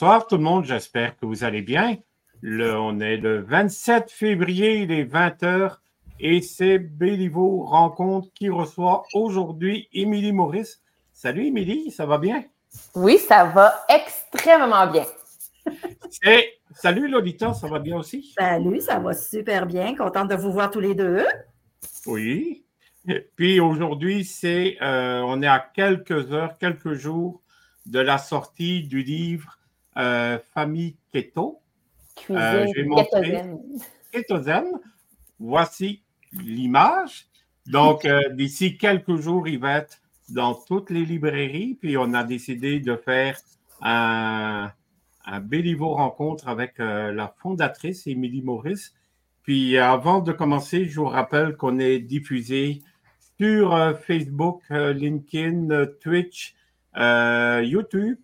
Bonsoir tout le monde, j'espère que vous allez bien. on est le 27 février, il est 20h et c'est Béliveau Rencontre qui reçoit aujourd'hui Émilie Maurice. Salut Émilie, ça va bien? Oui, ça va extrêmement bien. salut Lolita, ça va bien aussi? Salut, ça va super bien. Contente de vous voir tous les deux. Oui. Puis aujourd'hui, c'est, euh, on est à quelques heures, quelques jours de la sortie du livre Famille Keto. Euh, Cuisine Voici l'image. Donc, d'ici quelques jours, il va être dans toutes les librairies. Puis, on a décidé de faire un, un Béliveau rencontre avec la fondatrice, Émilie Maurice. Puis, avant de commencer, je vous rappelle qu'on est diffusé sur euh, Facebook, euh, LinkedIn, euh, Twitch, YouTube.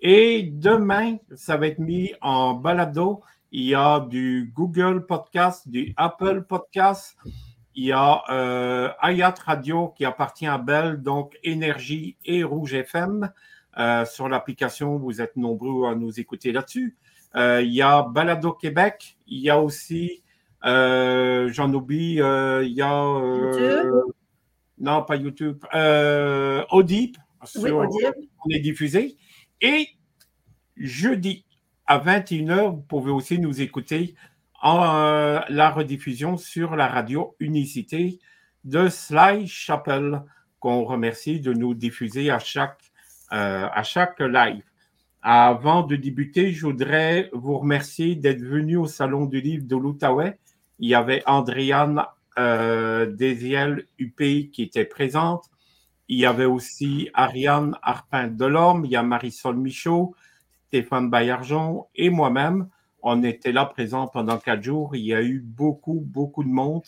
Et demain, ça va être mis en balado. Il y a du Google Podcast, du Apple Podcast. Il y a Ayat Radio qui appartient à Bell, donc Énergie et Rouge FM. sur l'application, vous êtes nombreux à nous écouter là-dessus. il y a Balado Québec. Il y a aussi, j'en oublie, il y a non, pas YouTube. Euh, Audible. Oui, Audible. On est diffusé. Et jeudi à 21h, vous pouvez aussi nous écouter en euh, la rediffusion sur la radio Unicité de Sly Chapel, qu'on remercie de nous diffuser à chaque, euh, à chaque live. Avant de débuter, je voudrais vous remercier d'être venu au Salon du Livre de l'Outaouais. Il y avait Andréane euh, Désiel UP qui était présente. Il y avait aussi Ariane Arpin-Delorme, il y a Marisol Michaud, Stéphane Baillargeon et moi-même. On était là présents pendant quatre jours. Il y a eu beaucoup, beaucoup de monde.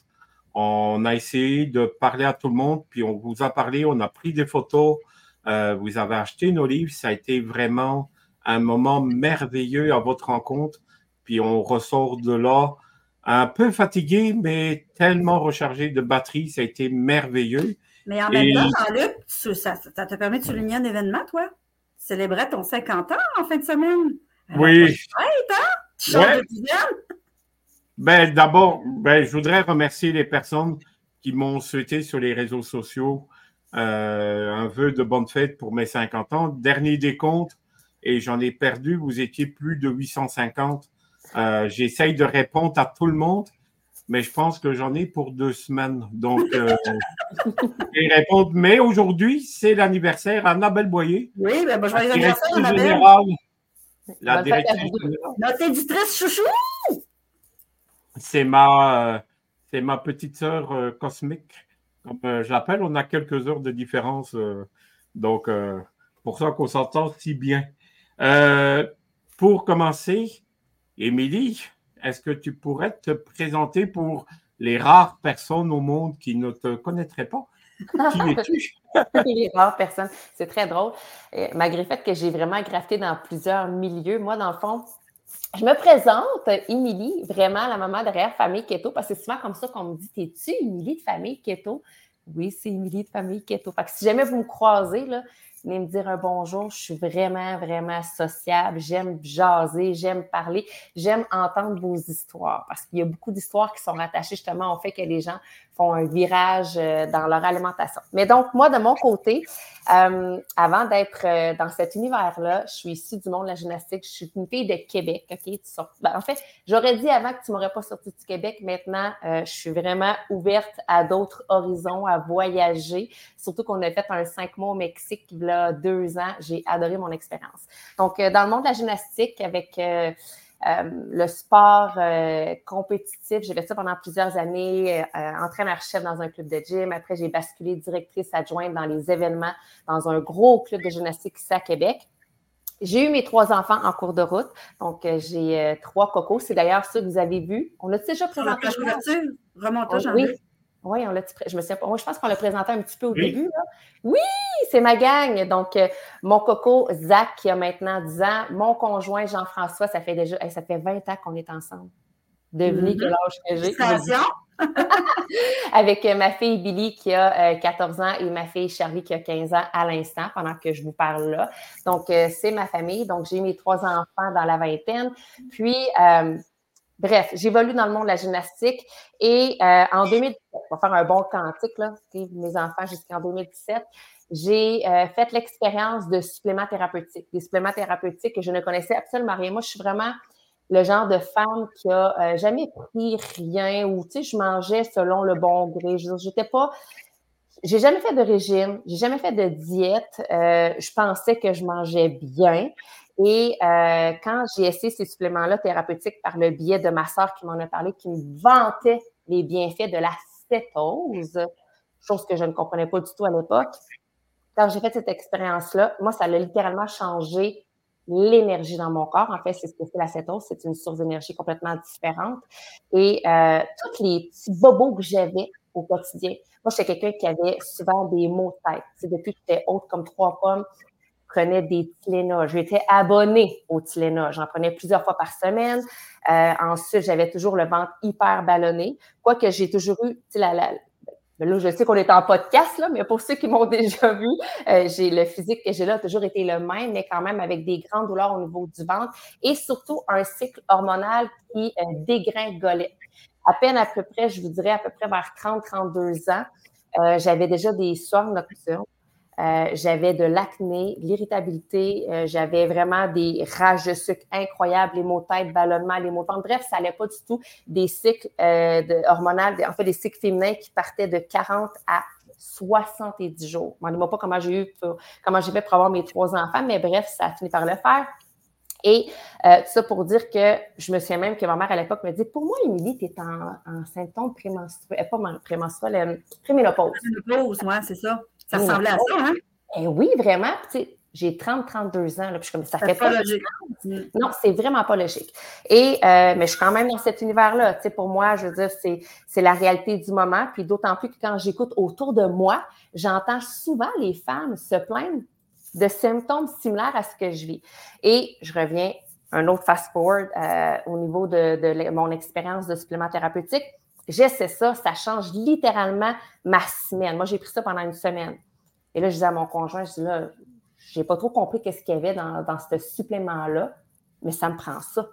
On a essayé de parler à tout le monde, puis on vous a parlé, on a pris des photos. Euh, vous avez acheté nos livres. Ça a été vraiment un moment merveilleux à votre rencontre. Puis on ressort de là un peu fatigué, mais tellement rechargé de batterie. Ça a été merveilleux. Mais en même temps, Jean-Luc, ça, te permet de souligner un événement, toi? Célébrer ton 50 ans en fin de semaine. oui. Fête, hein? Ben, d'abord, ben, je voudrais remercier les personnes qui m'ont souhaité sur les réseaux sociaux euh, un vœu de bonne fête pour mes 50 ans. Dernier décompte, et j'en ai perdu, vous étiez plus de 850 euh, j'essaye de répondre à tout le monde, mais je pense que j'en ai pour deux semaines. Donc, euh, répondre. Mais aujourd'hui, c'est l'anniversaire Annabelle Boyer. Oui, ben, bon, joyeux anniversaire, Annabelle. la directrice Notre éditrice chouchou! C'est ma, euh, c'est ma petite sœur euh, cosmique, comme je l'appelle. On a quelques heures de différence. donc, pour ça qu'on s'entend si bien. pour commencer, Émilie, est-ce que tu pourrais te présenter pour les rares personnes au monde qui ne te connaîtraient pas? Qui es-tu? les rares personnes. C'est très drôle. malgré le fait que j'ai vraiment grafté dans plusieurs milieux, moi, dans le fond, je me présente, Émilie, vraiment la maman derrière Famille Keto, parce que c'est souvent comme ça qu'on me dit T'es-tu Émilie de Famille Keto? Oui, c'est Émilie de Famille Keto. Fait que si jamais vous me croisez, là, venez me dire un bonjour. Je suis vraiment, vraiment sociable. J'aime jaser, j'aime parler, j'aime entendre vos histoires parce qu'il y a beaucoup d'histoires qui sont rattachées justement au fait que les gens font un virage euh, dans leur alimentation. Mais donc, moi, de mon côté, euh, avant d'être euh, dans cet univers-là, je suis issue du monde de la gymnastique. Je suis une fille de Québec. OK? Tu ben, en fait, j'aurais dit avant que tu m'aurais pas sorti du Québec. Maintenant, je suis vraiment ouverte à d'autres horizons, à voyager. Surtout qu'on a fait un cinq mois au Mexique il y a deux ans. J'ai adoré mon expérience. Donc, dans le monde de la gymnastique, avec euh, le sport euh, compétitif, j'ai fait ça pendant plusieurs années, euh, entraîneur-chef dans un club de gym. Après, j'ai basculé directrice adjointe dans les événements dans un gros club de gymnastique ici à Québec. J'ai eu mes trois enfants en cours de route. Donc, j'ai trois cocos. C'est d'ailleurs ça que vous avez vu. On a déjà présenté. Remontage, oui. Oui, on l'a je me moi, je pense qu'on l'a présenté un petit peu au début. Oui, c'est ma gang. Donc, euh, mon coco, Zach, qui a maintenant 10 ans, mon conjoint, Jean-François, ça fait déjà, ça fait 20 ans qu'on est ensemble. Devinez mm-hmm. quel âge que j'ai. avec ma fille Billy qui a 14 ans et ma fille Charlie qui a 15 ans à l'instant pendant que je vous parle là. Donc, c'est ma famille. Donc, j'ai mes trois enfants dans la vingtaine. Puis, Bref, j'évolue dans le monde de la gymnastique et euh, en 2017, on va faire un bon quantique, là, mes enfants jusqu'en 2017, j'ai euh, fait l'expérience de suppléments thérapeutiques, des suppléments thérapeutiques que je ne connaissais absolument rien. Moi, je suis vraiment le genre de femme qui a euh, jamais pris rien ou, tu sais, je mangeais selon le bon gré. Je j'étais pas, j'ai jamais fait de régime, j'ai jamais fait de diète. je pensais que je mangeais bien. Et euh, quand j'ai essayé ces suppléments-là thérapeutiques par le biais de ma soeur qui m'en a parlé, qui me vantait les bienfaits de la cétose, chose que je ne comprenais pas du tout à l'époque, quand j'ai fait cette expérience-là, moi, ça a littéralement changé l'énergie dans mon corps. En fait, c'est ce que c'est la cétose. C'est une source d'énergie complètement différente. Et euh, tous les petits bobos que j'avais au quotidien. Moi, j'étais quelqu'un qui avait souvent des maux de tête. C'est depuis que j'étais haute comme trois pommes, prenais des Tylenol. J'étais abonnée au Tylenol. J'en prenais plusieurs fois par semaine. Euh, ensuite, j'avais toujours le ventre hyper ballonné. Quoique j'ai toujours eu, ben là, je sais qu'on est en podcast, là, mais pour ceux qui m'ont déjà vu, euh, j'ai le physique que j'ai là a toujours été le même, mais quand même avec des grandes douleurs au niveau du ventre et surtout un cycle hormonal qui euh, dégringolait. À peine à peu près, je vous dirais à peu près vers 30-32 ans, euh, j'avais déjà des soirs nocturnes. Euh, j'avais de l'acné, de l'irritabilité, euh, j'avais vraiment des rages de sucre incroyables, les maux de tête, ballonnements, les maux de ventre. Bref, ça n'allait pas du tout. Des cycles euh, hormonaux, en fait, des cycles féminins qui partaient de 40 à 70 jours. Je ne sais pas comment j'ai eu, comment j'ai fait pour avoir mes trois enfants, mais bref, ça a fini par le faire. Et tout ça pour dire que je me souviens même que ma mère à l'époque me dit Pour moi, Émilie, tu es en, en symptômes prémenstruels, pas prémenstruels, euh, préménopause. Préménopause, oui, c'est ça. Ça ressemblait à ça, hein? Eh oui, vraiment. j'ai 30-32 ans, là, puis je comme, ça fait pas, logique. Non, c'est vraiment pas logique. Et, euh, mais je suis quand même dans cet univers-là. Tu sais, pour moi, je veux dire, c'est, c'est la réalité du moment. Puis d'autant plus que quand j'écoute autour de moi, j'entends souvent les femmes se plaindre de symptômes similaires à ce que je vis. Et je reviens un autre fast-forward euh, au niveau de, de, mon expérience de supplément thérapeutique. J'essaie ça, ça change littéralement ma semaine. Moi, j'ai pris ça pendant une semaine. Et là, je disais à mon conjoint, je dis là, j'ai pas trop compris qu'est-ce qu'il y avait dans, ce supplément-là, mais ça me prend ça.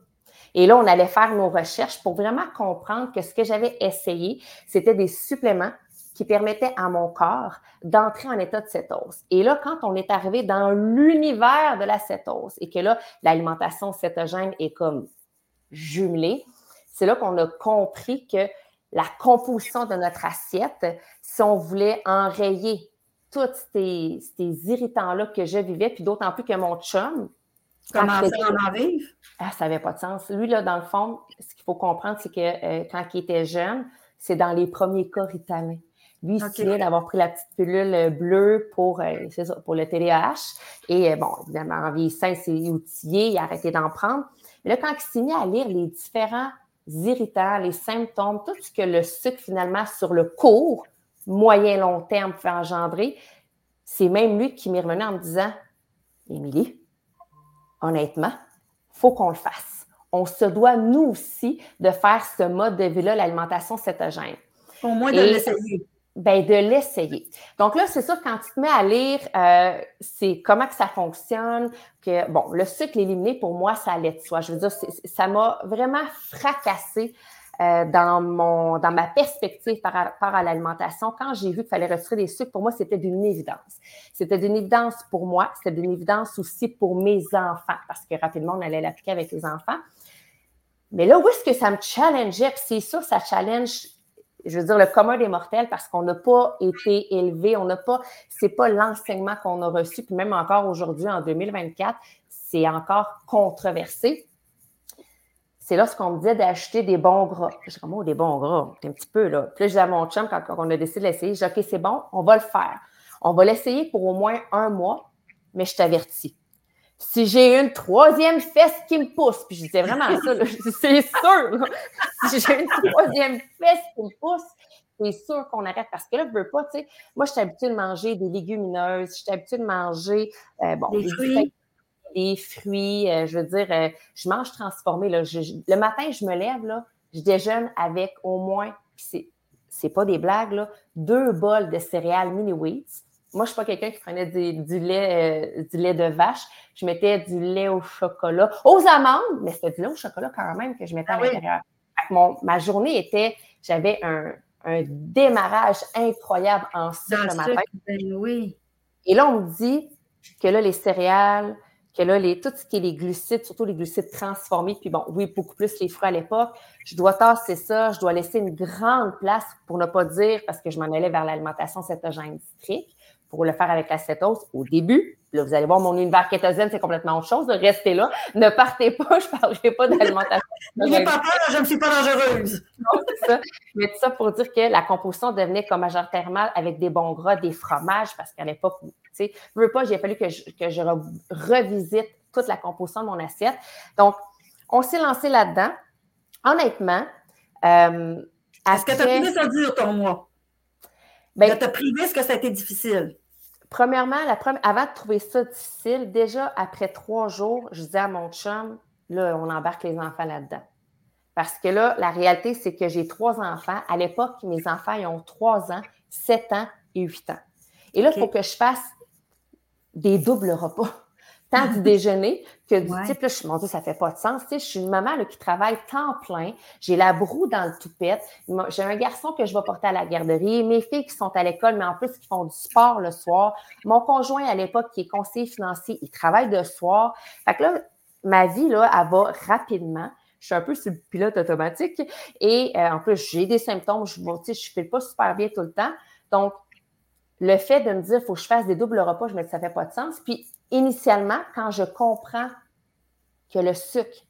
Et là, on allait faire nos recherches pour vraiment comprendre que ce que j'avais essayé, c'était des suppléments qui permettait à mon corps d'entrer en état de cétose. Et là, quand on est arrivé dans l'univers de la cétose et que là, l'alimentation cétogène est comme jumelée, c'est là qu'on a compris que la composition de notre assiette, si on voulait enrayer tous ces, irritants-là que je vivais, puis d'autant plus que mon chum, Comment ça en vivre? Ah, ça n'avait pas de sens. Lui, là, dans le fond, ce qu'il faut comprendre, c'est que euh, quand il était jeune, c'est dans les premiers cas ritalins. Lui, il okay. d'avoir pris la petite pilule euh, bleue pour, euh, pour le TDAH. Et euh, bon, évidemment, en vieillissant, il s'est outillé, il a arrêté d'en prendre. Mais là, quand il s'est mis à lire les différents irritants, les symptômes, tout ce que le sucre, finalement, sur le court, moyen, long terme peut engendrer, c'est même lui qui m'est revenu en me disant Émilie, honnêtement, il faut qu'on le fasse. On se doit, nous aussi, de faire ce mode de vie-là, l'alimentation cétogène. Au moins de l'essayer. Ben, de l'essayer. Donc là, c'est sûr, quand tu te mets à lire, euh, c'est comment que ça fonctionne, que, bon, le sucre éliminé, pour moi, ça allait de soi. Je veux dire, ça m'a vraiment fracassé euh, dans, mon, dans ma perspective par rapport à l'alimentation. Quand j'ai vu qu'il fallait retirer des sucres, pour moi, c'était d'une évidence. C'était d'une évidence pour moi, c'était d'une évidence aussi pour mes enfants, parce que rapidement, on allait l'appliquer avec les enfants. Mais là, où est-ce que ça me challengeait? Puis c'est ça, ça challenge je veux dire, le commun des mortels parce qu'on n'a pas été élevé, on n'a pas, c'est pas l'enseignement qu'on a reçu, puis même encore aujourd'hui, en 2024, c'est encore controversé. C'est là ce qu'on me disait d'acheter des bons gras. J'ai comme, oh, des bons gras, un petit peu, là. Puis là, je disais à mon chum, quand, on a décidé de l'essayer, j'ai dit, OK, c'est bon, on va le faire. On va l'essayer pour au moins un mois, mais je t'avertis si j'ai une troisième fesse qui me pousse, puis je disais vraiment ça, c'est sûr, si j'ai une troisième fesse qui me pousse, c'est sûr qu'on arrête parce que là, je veux pas, tu sais, moi, je suis habituée de manger des légumineuses, je suis habituée de manger, euh, bon, des, fruits. des fruits, euh, je veux dire, euh, je mange transformé, là. le matin, je me lève, là, je déjeune avec au moins, c'est c'est pas des blagues, là, deux bols de céréales mini wheats. Moi, je suis pas quelqu'un qui prenait du, lait, euh, du lait de vache. Je mettais du lait au chocolat, aux amandes, mais c'était du lait au chocolat quand même que je mettais à ah l'intérieur. ma journée était, j'avais un, démarrage incroyable en sucre le matin. Ben oui. Et là, on me dit que là, les céréales, que là, les, tout ce qui est les glucides, surtout les glucides transformés, puis bon, oui, beaucoup plus les fruits à l'époque, je dois tasser ça, je dois laisser une grande place pour ne pas dire, parce que je m'en allais vers l'alimentation cétogène stricte, pour le faire avec la cétose au début. Là, vous allez voir, mon univers kétosène, c'est complètement autre chose. Restez là. Ne partez pas, je ne parlerai pas d'alimentation. N'ayez pas peur, je ne suis pas dangereuse. Non, c'est ça. Mais tout ça pour dire que la composition devenait comme majoritairement avec des bons gras, des fromages, parce qu'à l'époque, tu sais, je veux pas, j'ai fallu que je, que je revisite toute la composition de mon assiette. Donc, on s'est lancé là-dedans. Honnêtement, euh, Est-ce que tu as pu ça dire ton mois? Ben, de te priver, est-ce que ça a été difficile? Premièrement, la première, avant de trouver ça difficile, déjà après trois jours, je disais à mon chum, là, on embarque les enfants là-dedans. Parce que là, la réalité, c'est que j'ai trois enfants. À l'époque, mes enfants, ils ont trois ans, sept ans et huit ans. Et là, il faut que je fasse des doubles repas tant du déjeuner que du type, là, je, mon Dieu, ça fait pas de sens. Tu sais, je suis une maman là, qui travaille temps plein. J'ai la broue dans le toupette. J'ai un garçon que je vais porter à la garderie. Mes filles qui sont à l'école, mais en plus qui font du sport le soir. Mon conjoint à l'époque qui est conseiller financier, il travaille de soir. Fait que là, ma vie, là, elle va rapidement. Je suis un peu sur le pilote automatique. Et euh, en plus, j'ai des symptômes. Je ne je fais pas super bien tout le temps. Donc, le fait de me dire, il faut que je fasse des doubles repas, je me dis, ça fait pas de sens. Puis, initialement, quand je comprends que le sucre,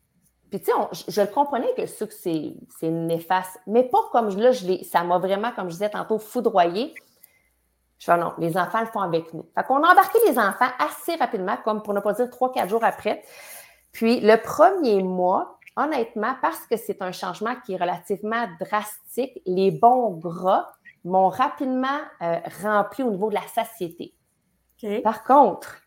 puis tu sais, je, le comprenais que le sucre, c'est néfaste, mais pas comme là, je ça m'a vraiment, comme je disais tantôt, foudroyé. Je fais non, les enfants le font avec nous. Fait qu'on a embarqué les enfants assez rapidement, comme pour ne pas dire trois, quatre jours après. Puis le premier mois, honnêtement, parce que c'est un changement qui est relativement drastique, les bons gras m'ont rapidement euh, rempli au niveau de la satiété. Par contre,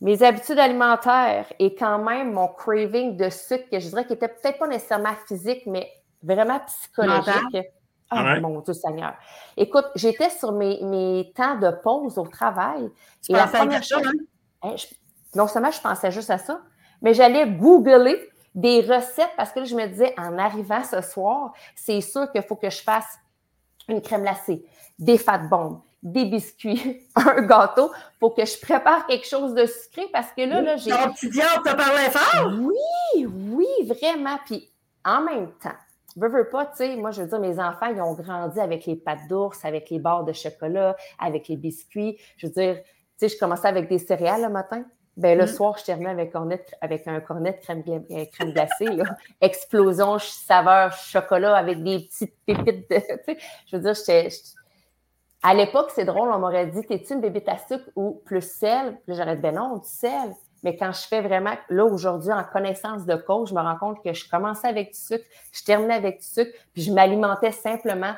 mes habitudes alimentaires et quand même mon craving de sucre, que je dirais qui était peut-être pas nécessairement physique, mais vraiment psychologique. Ah, mon Dieu Seigneur. Écoute, j'étais sur mes, mes, temps de pause au travail. et la première chose, hein, non seulement je pensais juste à ça, mais j'allais googler des recettes parce que je me disais, en arrivant ce soir, c'est sûr qu'il faut que je fasse une crème glacée, des fat bombes, des biscuits, un gâteau. Il faut que je prépare quelque chose de sucré parce que là, là j'ai. Ton diable t'a parlé fort? Oui, oui, vraiment. Puis en même temps, veux, veux pas, tu sais, moi, je veux dire, mes enfants, ils ont grandi avec les pâtes d'ours, avec les barres de chocolat, avec les biscuits. Je veux dire, tu sais, je commençais avec des céréales le matin. Ben, le mm. soir, je terminais avec, avec un cornet de crème, euh, crème glacée. Explosion, saveur chocolat avec des petites pépites de. Je veux dire, j'étais. À l'époque, c'est drôle, on m'aurait dit T'es-tu une bébé à sucre ou plus sel? Là, j'aurais dit Ben non, du sel. Mais quand je fais vraiment, là, aujourd'hui, en connaissance de cause, je me rends compte que je commençais avec du sucre, je terminais avec du sucre, puis je m'alimentais simplement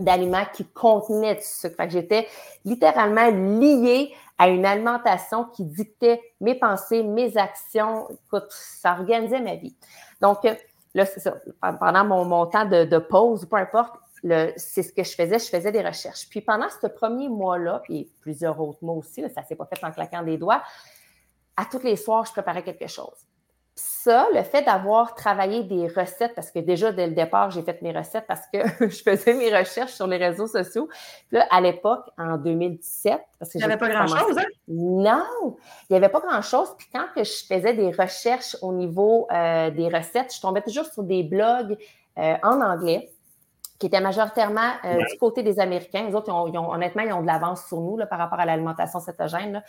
d'aliments qui contenaient du sucre. Fait que j'étais littéralement liée à une alimentation qui dictait mes pensées, mes actions. Écoute, ça organisait ma vie. Donc, euh, là, c'est ça. Pendant mon, mon temps de, de, pause, peu importe, c'est ce que je faisais. Je faisais des recherches. Puis pendant ce premier mois-là, puis plusieurs autres mois aussi, ça ne s'est pas fait en claquant des doigts, à tous les soirs, je préparais quelque chose ça, le fait d'avoir travaillé des recettes, parce que déjà dès le départ, j'ai fait mes recettes parce que je faisais mes recherches sur les réseaux sociaux. Puis là, à l'époque, en 2017, parce que il n'y avait pas grand-chose, hein? Non, il n'y avait pas grand-chose. Puis quand que je faisais des recherches au niveau euh, des recettes, je tombais toujours sur des blogs euh, en anglais qui étaient majoritairement euh, du côté des Américains. Les autres, honnêtement, ils ont de l'avance sur nous là, par rapport à l'alimentation cétogène.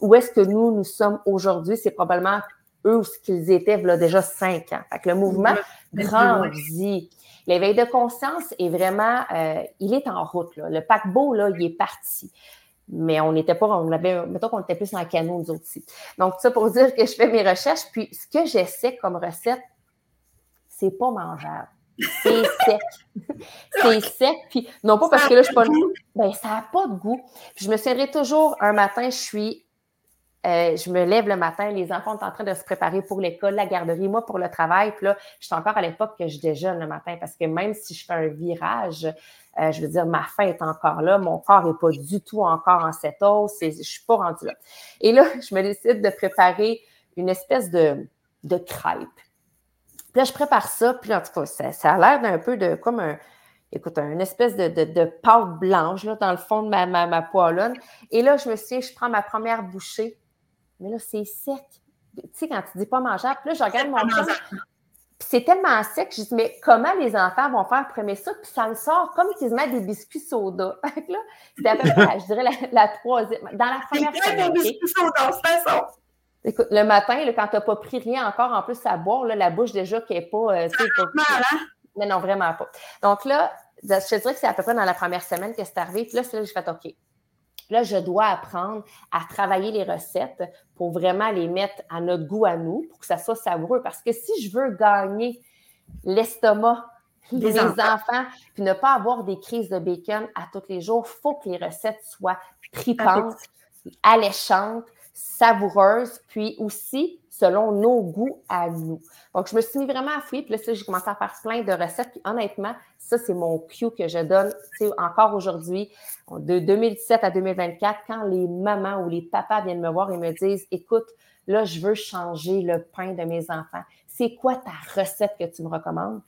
Où est-ce que nous, nous sommes aujourd'hui? C'est probablement eux ce qu'ils étaient là, déjà cinq ans. Fait que le mouvement grandit. L'éveil de conscience est vraiment, euh, il est en route. Là. Le paquebot, là, il est parti. Mais on n'était pas, on avait, mettons qu'on était plus en canot, nous aussi. Donc, ça pour dire que je fais mes recherches. Puis, ce que j'essaie comme recette, c'est pas mangeable. C'est sec. c'est sec. Puis, non pas parce que là, je suis pas. Ben, ça n'a pas de goût. je me souviendrai toujours, un matin, je suis euh, je me lève le matin, les enfants sont en train de se préparer pour l'école, la garderie, moi pour le travail. Puis là, je suis encore à l'époque que je déjeune le matin parce que même si je fais un virage, euh, je veux dire, ma faim est encore là, mon corps n'est pas du tout encore en cette hausse, je ne suis pas rendue là. Et là, je me décide de préparer une espèce de, de crêpe. Puis là, je prépare ça, puis en tout cas, ça, a l'air d'un peu de comme un, écoute, une espèce de, de, pâte blanche là, dans le fond de ma, ma, ma poêlonne. Et là, je me suis je prends ma première bouchée mais là, c'est sec. Tu sais, quand tu dis pas mangeable, puis là, je regarde mon chum, puis c'est tellement sec, je dis, mais comment les enfants vont faire premier ça? Puis ça me sort comme qu'ils se mettent des biscuits soda. là, c'était à peu près, je dirais, la, troisième, dans la première semaine. des biscuits soda, c'est ça. Écoute, le matin, là, quand tu n'as pas pris rien encore, en plus à boire, là, la bouche déjà qui n'est pas. Euh, pas hein? Mais non, vraiment pas. Donc là, je te dirais que c'est à peu près dans la première semaine que c'est arrivé. Puis là, c'est là que j'ai fait OK. Là, je dois apprendre à travailler les recettes pour vraiment les mettre à notre goût à nous, pour que ça soit savoureux. Parce que si je veux gagner l'estomac des enfants. puis ne pas avoir des crises de bacon à tous les jours, il faut que les recettes soient tripantes, alléchantes, savoureuses, puis aussi selon nos goûts à nous. Donc, je me suis mis vraiment à fouiller, puis là, j'ai commencé à faire plein de recettes, puis honnêtement, ça, c'est mon cue que je donne, encore aujourd'hui, de 2017 à 2024, quand les mamans ou les papas viennent me voir et me disent, écoute, là, je veux changer le pain de mes enfants. C'est quoi ta recette que tu me recommandes?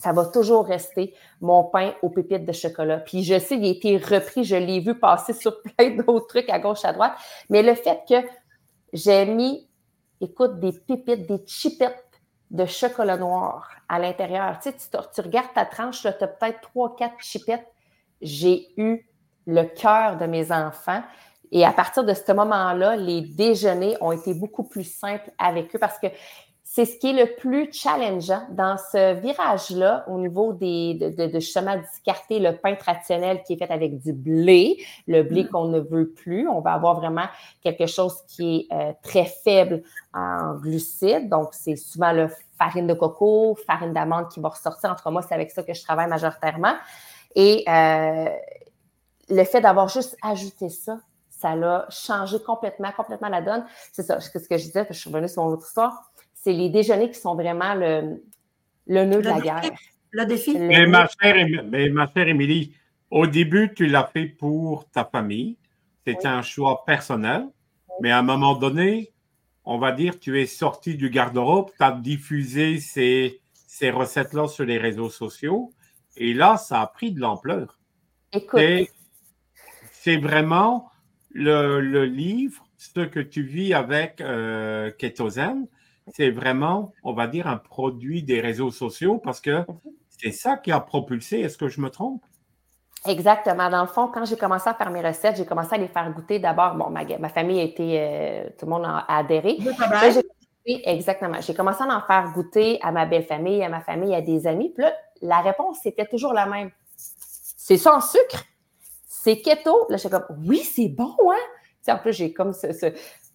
Ça va toujours rester mon pain aux pépites de chocolat. Puis je sais, il a été repris, je l'ai vu passer sur plein d'autres trucs à gauche, à droite, mais le fait que j'ai mis écoute, des pépites, des chipettes de chocolat noir à l'intérieur. Tu, sais, tu, regardes ta tranche, tu as peut-être trois, quatre chipettes. J'ai eu le cœur de mes enfants. Et à partir de ce moment-là, les déjeuners ont été beaucoup plus simples avec eux parce que c'est ce qui est le plus challengeant dans ce virage-là au niveau des, de, de, de justement discarter le pain traditionnel qui est fait avec du blé, le blé mm. qu'on ne veut plus. On va avoir vraiment quelque chose qui est euh, très faible en glucides. Donc, c'est souvent le farine de coco, farine d'amande qui va ressortir. Entre moi, c'est avec ça que je travaille majoritairement. Et euh, le fait d'avoir juste ajouté ça, ça l'a changé complètement, complètement la donne. C'est ça, ce que je disais, je suis revenue sur mon autre histoire c'est les déjeuners qui sont vraiment le, le nœud de la guerre. Le défi. mais, ma chère, mais ma chère Émilie, au début, tu l'as fait pour ta famille. C'était un choix personnel. Mais à un moment donné, on va dire, tu es sorti du garde-robe, tu as diffusé ces, ces recettes-là sur les réseaux sociaux. Et là, ça a pris de l'ampleur. Écoute. C'est vraiment le, le, livre, ce que tu vis avec euh, c'est vraiment, on va dire, un produit des réseaux sociaux parce que c'est ça qui a propulsé. Est-ce que je me trompe? Exactement. Dans le fond, quand j'ai commencé à faire mes recettes, j'ai commencé à les faire goûter d'abord. Bon, ma, famille a été, euh, tout le monde a adhéré. exactement. J'ai commencé à en faire goûter à ma belle famille, à ma famille, à des amis. Puis là, la réponse, c'était toujours la même. C'est sans sucre? C'est keto? Là, j'étais comme, oui, c'est bon, hein? en plus, j'ai comme ce,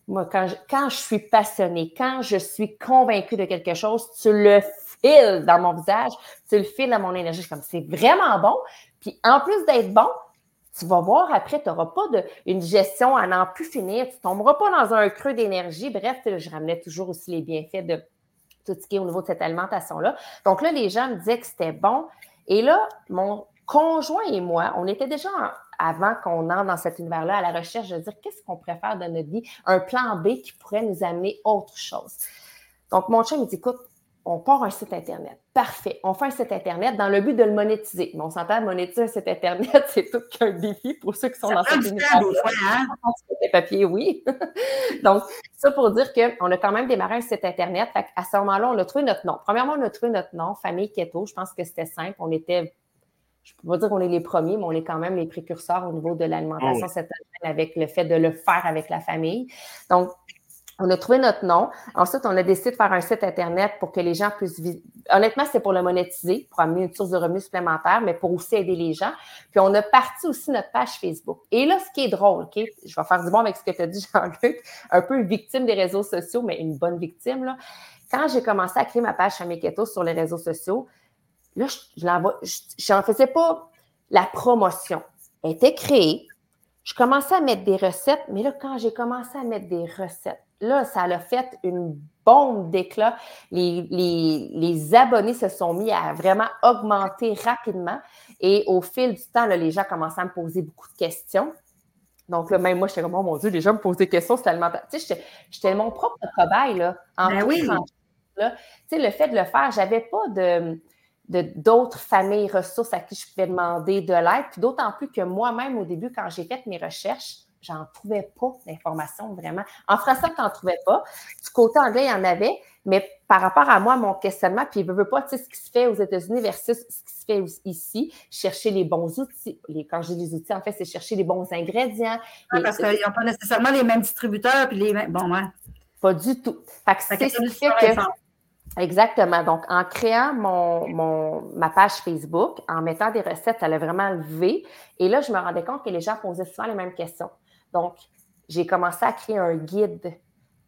moi, quand je, quand je suis passionnée, quand je suis convaincue de quelque chose, tu le files dans mon visage, tu le files dans mon énergie. comme, c'est vraiment bon. Puis en plus d'être bon, tu vas voir après, tu n'auras pas de, une gestion à n'en plus finir, tu ne tomberas pas dans un creux d'énergie. Bref, je ramenais toujours aussi les bienfaits de tout ce qui est au niveau de cette alimentation-là. Donc là, les gens me disaient que c'était bon. Et là, mon conjoint et moi, on était déjà avant qu'on entre dans cet univers-là à la recherche de dire qu'est-ce qu'on préfère de notre vie, un plan B qui pourrait nous amener autre chose. Donc, mon chum me dit, écoute, on part un site Internet. Parfait. On fait un site Internet dans le but de le monétiser. Mais on s'entend, monétiser un site Internet, c'est tout qu'un défi pour ceux qui sont dans cette univers. Hein? papier, oui. Donc, ça pour dire qu'on a quand même démarré un site Internet. à ce moment-là, on a trouvé notre nom. Premièrement, on a trouvé notre nom, Famille Keto. Je pense que c'était simple. On était je ne peux pas dire qu'on est les premiers, mais on est quand même les précurseurs au niveau de l'alimentation cette année avec le fait de le faire avec la famille. Donc, on a trouvé notre nom. Ensuite, on a décidé de faire un site Internet pour que les gens puissent... Honnêtement, c'est pour le monétiser, pour amener une source de revenus supplémentaire, mais pour aussi aider les gens. Puis, on a parti aussi notre page Facebook. Et là, ce qui est drôle, OK? Je vais faire du bon avec ce que tu as dit, Jean-Luc. Un peu victime des réseaux sociaux, mais une bonne victime, là. Quand j'ai commencé à créer ma page Keto sur les réseaux sociaux, Là, je n'en faisais pas la promotion. Elle était créée. je commençais à mettre des recettes, mais là, quand j'ai commencé à mettre des recettes, là, ça a fait une bombe d'éclat. Les, les, abonnés se sont mis à vraiment augmenter rapidement. Et au fil du temps, là, les gens commençaient à me poser beaucoup de questions. Donc là, même moi, j'étais comme, oh mon Dieu, les gens me posent des questions, c'est tellement... Tu sais, j'étais mon propre cobaye, là, en ben oui. Tu sais, le fait de le faire, j'avais pas de d'autres familles ressources à qui je pouvais demander de l'aide. Puis d'autant plus que moi-même, au début, quand j'ai fait mes recherches, j'en trouvais pas d'informations vraiment. En français, tu n'en trouvais pas. Du côté anglais, il y en avait, mais par rapport à moi, mon questionnement, puis il ne veut pas, tu sais, ce qui se fait aux États-Unis versus ce qui se fait ici, chercher les bons outils. Les, quand je dis les outils, en fait, c'est chercher les bons ingrédients. parce qu'ils n'ont pas nécessairement les mêmes distributeurs, puis les mêmes. Bon, ouais. Pas du tout. Fait que c'est ce qui fait que. Exactement. Donc, en créant mon, ma page Facebook, en mettant des recettes, ça l'a vraiment levé. Et là, je me rendais compte que les gens posaient souvent les mêmes questions. Donc, j'ai commencé à créer un guide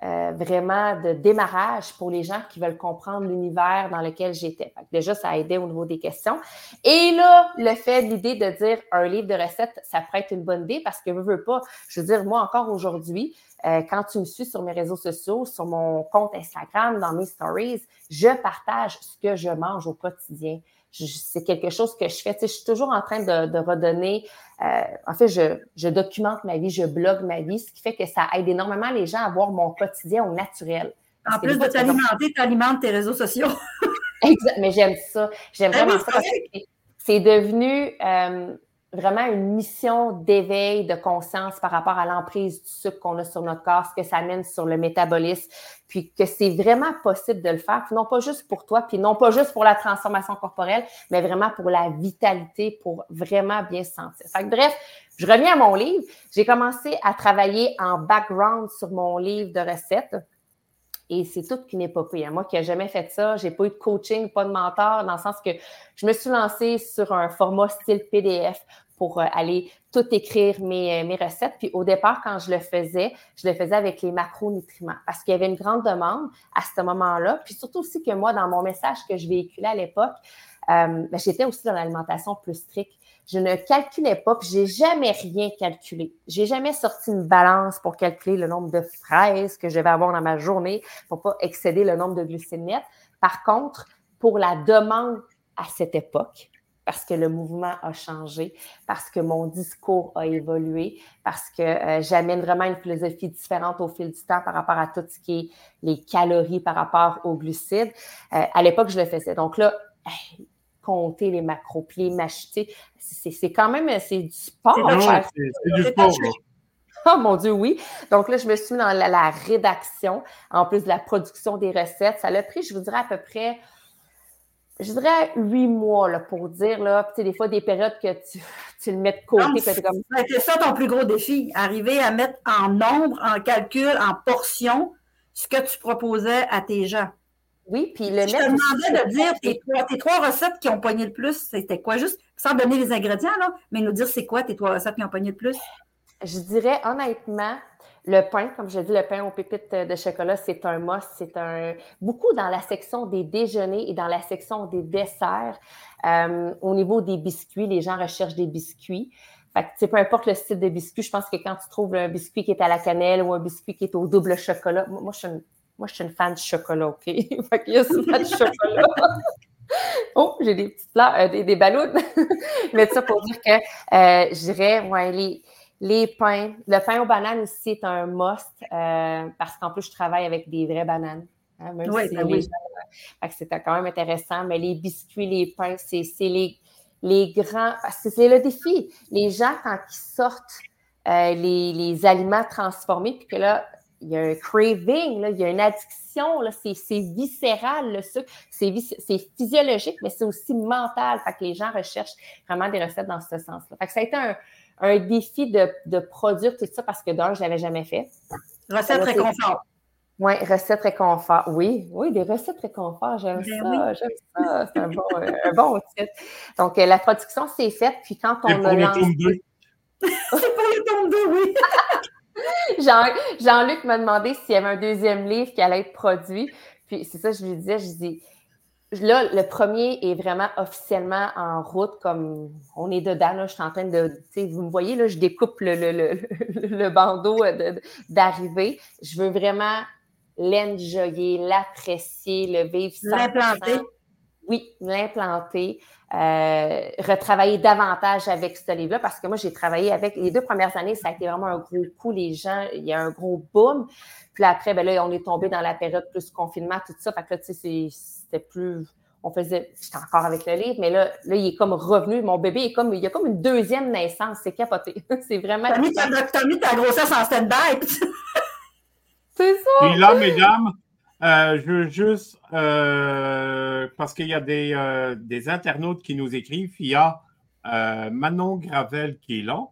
euh, vraiment de démarrage pour les gens qui veulent comprendre l'univers dans lequel j'étais. Déjà, ça a aidé au niveau des questions. Et là, le fait, l'idée de dire un livre de recettes, ça pourrait être une bonne idée parce que je veux pas, je veux dire, moi encore aujourd'hui, euh, quand tu me suis sur mes réseaux sociaux, sur mon compte Instagram, dans mes stories, je partage ce que je mange au quotidien. C'est quelque chose que je fais. Tu sais, je suis toujours en train de, redonner. Euh, en fait, je, je, documente ma vie, je blogue ma vie, ce qui fait que ça aide énormément les gens à voir mon quotidien au naturel. en plus de t'alimenter, tu alimentes tes réseaux sociaux. exact, mais j'aime ça. J'aime ah vraiment ça. C'est devenu. Euh, vraiment une mission d'éveil de conscience par rapport à l'emprise du sucre qu'on a sur notre corps, ce que ça amène sur le métabolisme, puis que c'est vraiment possible de le faire, non pas juste pour toi, puis non pas juste pour la transformation corporelle, mais vraiment pour la vitalité, pour vraiment bien se sentir. Bref, je reviens à mon livre. J'ai commencé à travailler en background sur mon livre de recettes. Et c'est tout qu'une épopée. Hein. Moi qui n'ai jamais fait ça, j'ai pas eu de coaching, pas de mentor, dans le sens que je me suis lancée sur un format style PDF pour euh, aller tout écrire mes, euh, mes, recettes. Puis au départ, quand je le faisais, je le faisais avec les macronutriments parce qu'il y avait une grande demande à ce moment-là. Puis surtout aussi que moi, dans mon message que je véhiculais à l'époque, euh, ben, j'étais aussi dans l'alimentation plus stricte. Je ne calculais pas, puis j'ai jamais rien calculé. J'ai jamais sorti une balance pour calculer le nombre de fraises que je vais avoir dans ma journée pour pas excéder le nombre de glucides Par contre, pour la demande à cette époque, parce que le mouvement a changé, parce que mon discours a évolué, parce que euh, j'amène vraiment une philosophie différente au fil du temps par rapport à tout ce qui est les calories par rapport aux glucides. Euh, à l'époque, je le faisais. Donc là, compter les puis les c'est quand même c'est du sport. C'est du sport. Oh mon Dieu, oui. Donc là, je me suis mis dans la, la, rédaction, en plus de la production des recettes. Ça l'a pris, je vous dirais, à peu près je dirais huit mois là, pour dire, là, tu sais, des fois, des périodes que tu, tu le mets de côté. C'est comme... ça ton plus gros défi, arriver à mettre en nombre, en calcul, en portion, ce que tu proposais à tes gens. Oui, puis le Je te demandais de dire tes trois, tes trois recettes qui ont pogné le plus, c'était quoi? Juste sans donner les ingrédients, là, mais nous dire c'est quoi tes trois recettes qui ont pogné le plus? Je dirais honnêtement, le pain, comme je dis, le pain aux pépites de chocolat, c'est un must. C'est un beaucoup dans la section des déjeuners et dans la section des desserts. Euh, au niveau des biscuits, les gens recherchent des biscuits. Fait que, peu importe le style de biscuit, je pense que quand tu trouves un biscuit qui est à la cannelle ou un biscuit qui est au double chocolat, moi, je suis une, moi, je suis une fan de chocolat, OK? fait qu'il y a du chocolat. oh, j'ai des petites fleurs, euh, des, des. Mais ça pour dire que euh, je dirais, les, les pains. Le pain aux bananes aussi est un must euh, parce qu'en plus, je travaille avec des vraies bananes. Hein, oui, ben oui. C'était quand même intéressant. Mais les biscuits, les pains, c'est les, les grands. C'est le défi. Les gens, quand ils sortent euh, les, les, aliments transformés, puis que là, il y a un craving, là, il y a une addiction, c'est viscéral le sucre, c'est physiologique, mais c'est aussi mental. Fait que les gens recherchent vraiment des recettes dans ce sens-là. Ça a été un, un défi de, de, produire tout ça parce que d'un, je ne l'avais jamais fait. Recette réconfort. Oui, recette réconfort. Oui, oui, des recettes réconfort. J'aime ben ça, j'aime ça. C'est un bon, un bon titre. Donc, euh, la production s'est faite, puis quand on a lancé... C'est pour le tome 2, oui. Jean-Luc m'a demandé s'il y avait un deuxième livre qui allait être produit. Puis c'est ça, je lui disais, je dis, là, le premier est vraiment officiellement en route, comme on est dedans. Là, je suis en train de. Vous me voyez, là, je découpe le, le, le, bandeau d'arrivée. Je veux vraiment l'enjoyer, l'apprécier, le vivre L'implanter. Oui, l'implanter. Euh, retravailler davantage avec ce livre-là parce que moi, j'ai travaillé avec les deux premières années, ça a été vraiment un gros coup. Les gens, il y a un gros boom. Puis après, ben là, on est tombé dans la période plus confinement, tout ça. Fait que là, tu sais, c'était plus. On faisait. J'étais encore avec le livre, mais là, là, il est comme revenu. Mon bébé est comme. Il y a comme une deuxième naissance. C'est capoté. c'est vraiment. T'as mis, ta, mis ta grossesse en stand-by. c'est ça. Et là, mesdames, euh, je veux juste. Euh, parce qu'il y a des, euh, des internautes qui nous écrivent. Il y a Manon Gravel qui est là.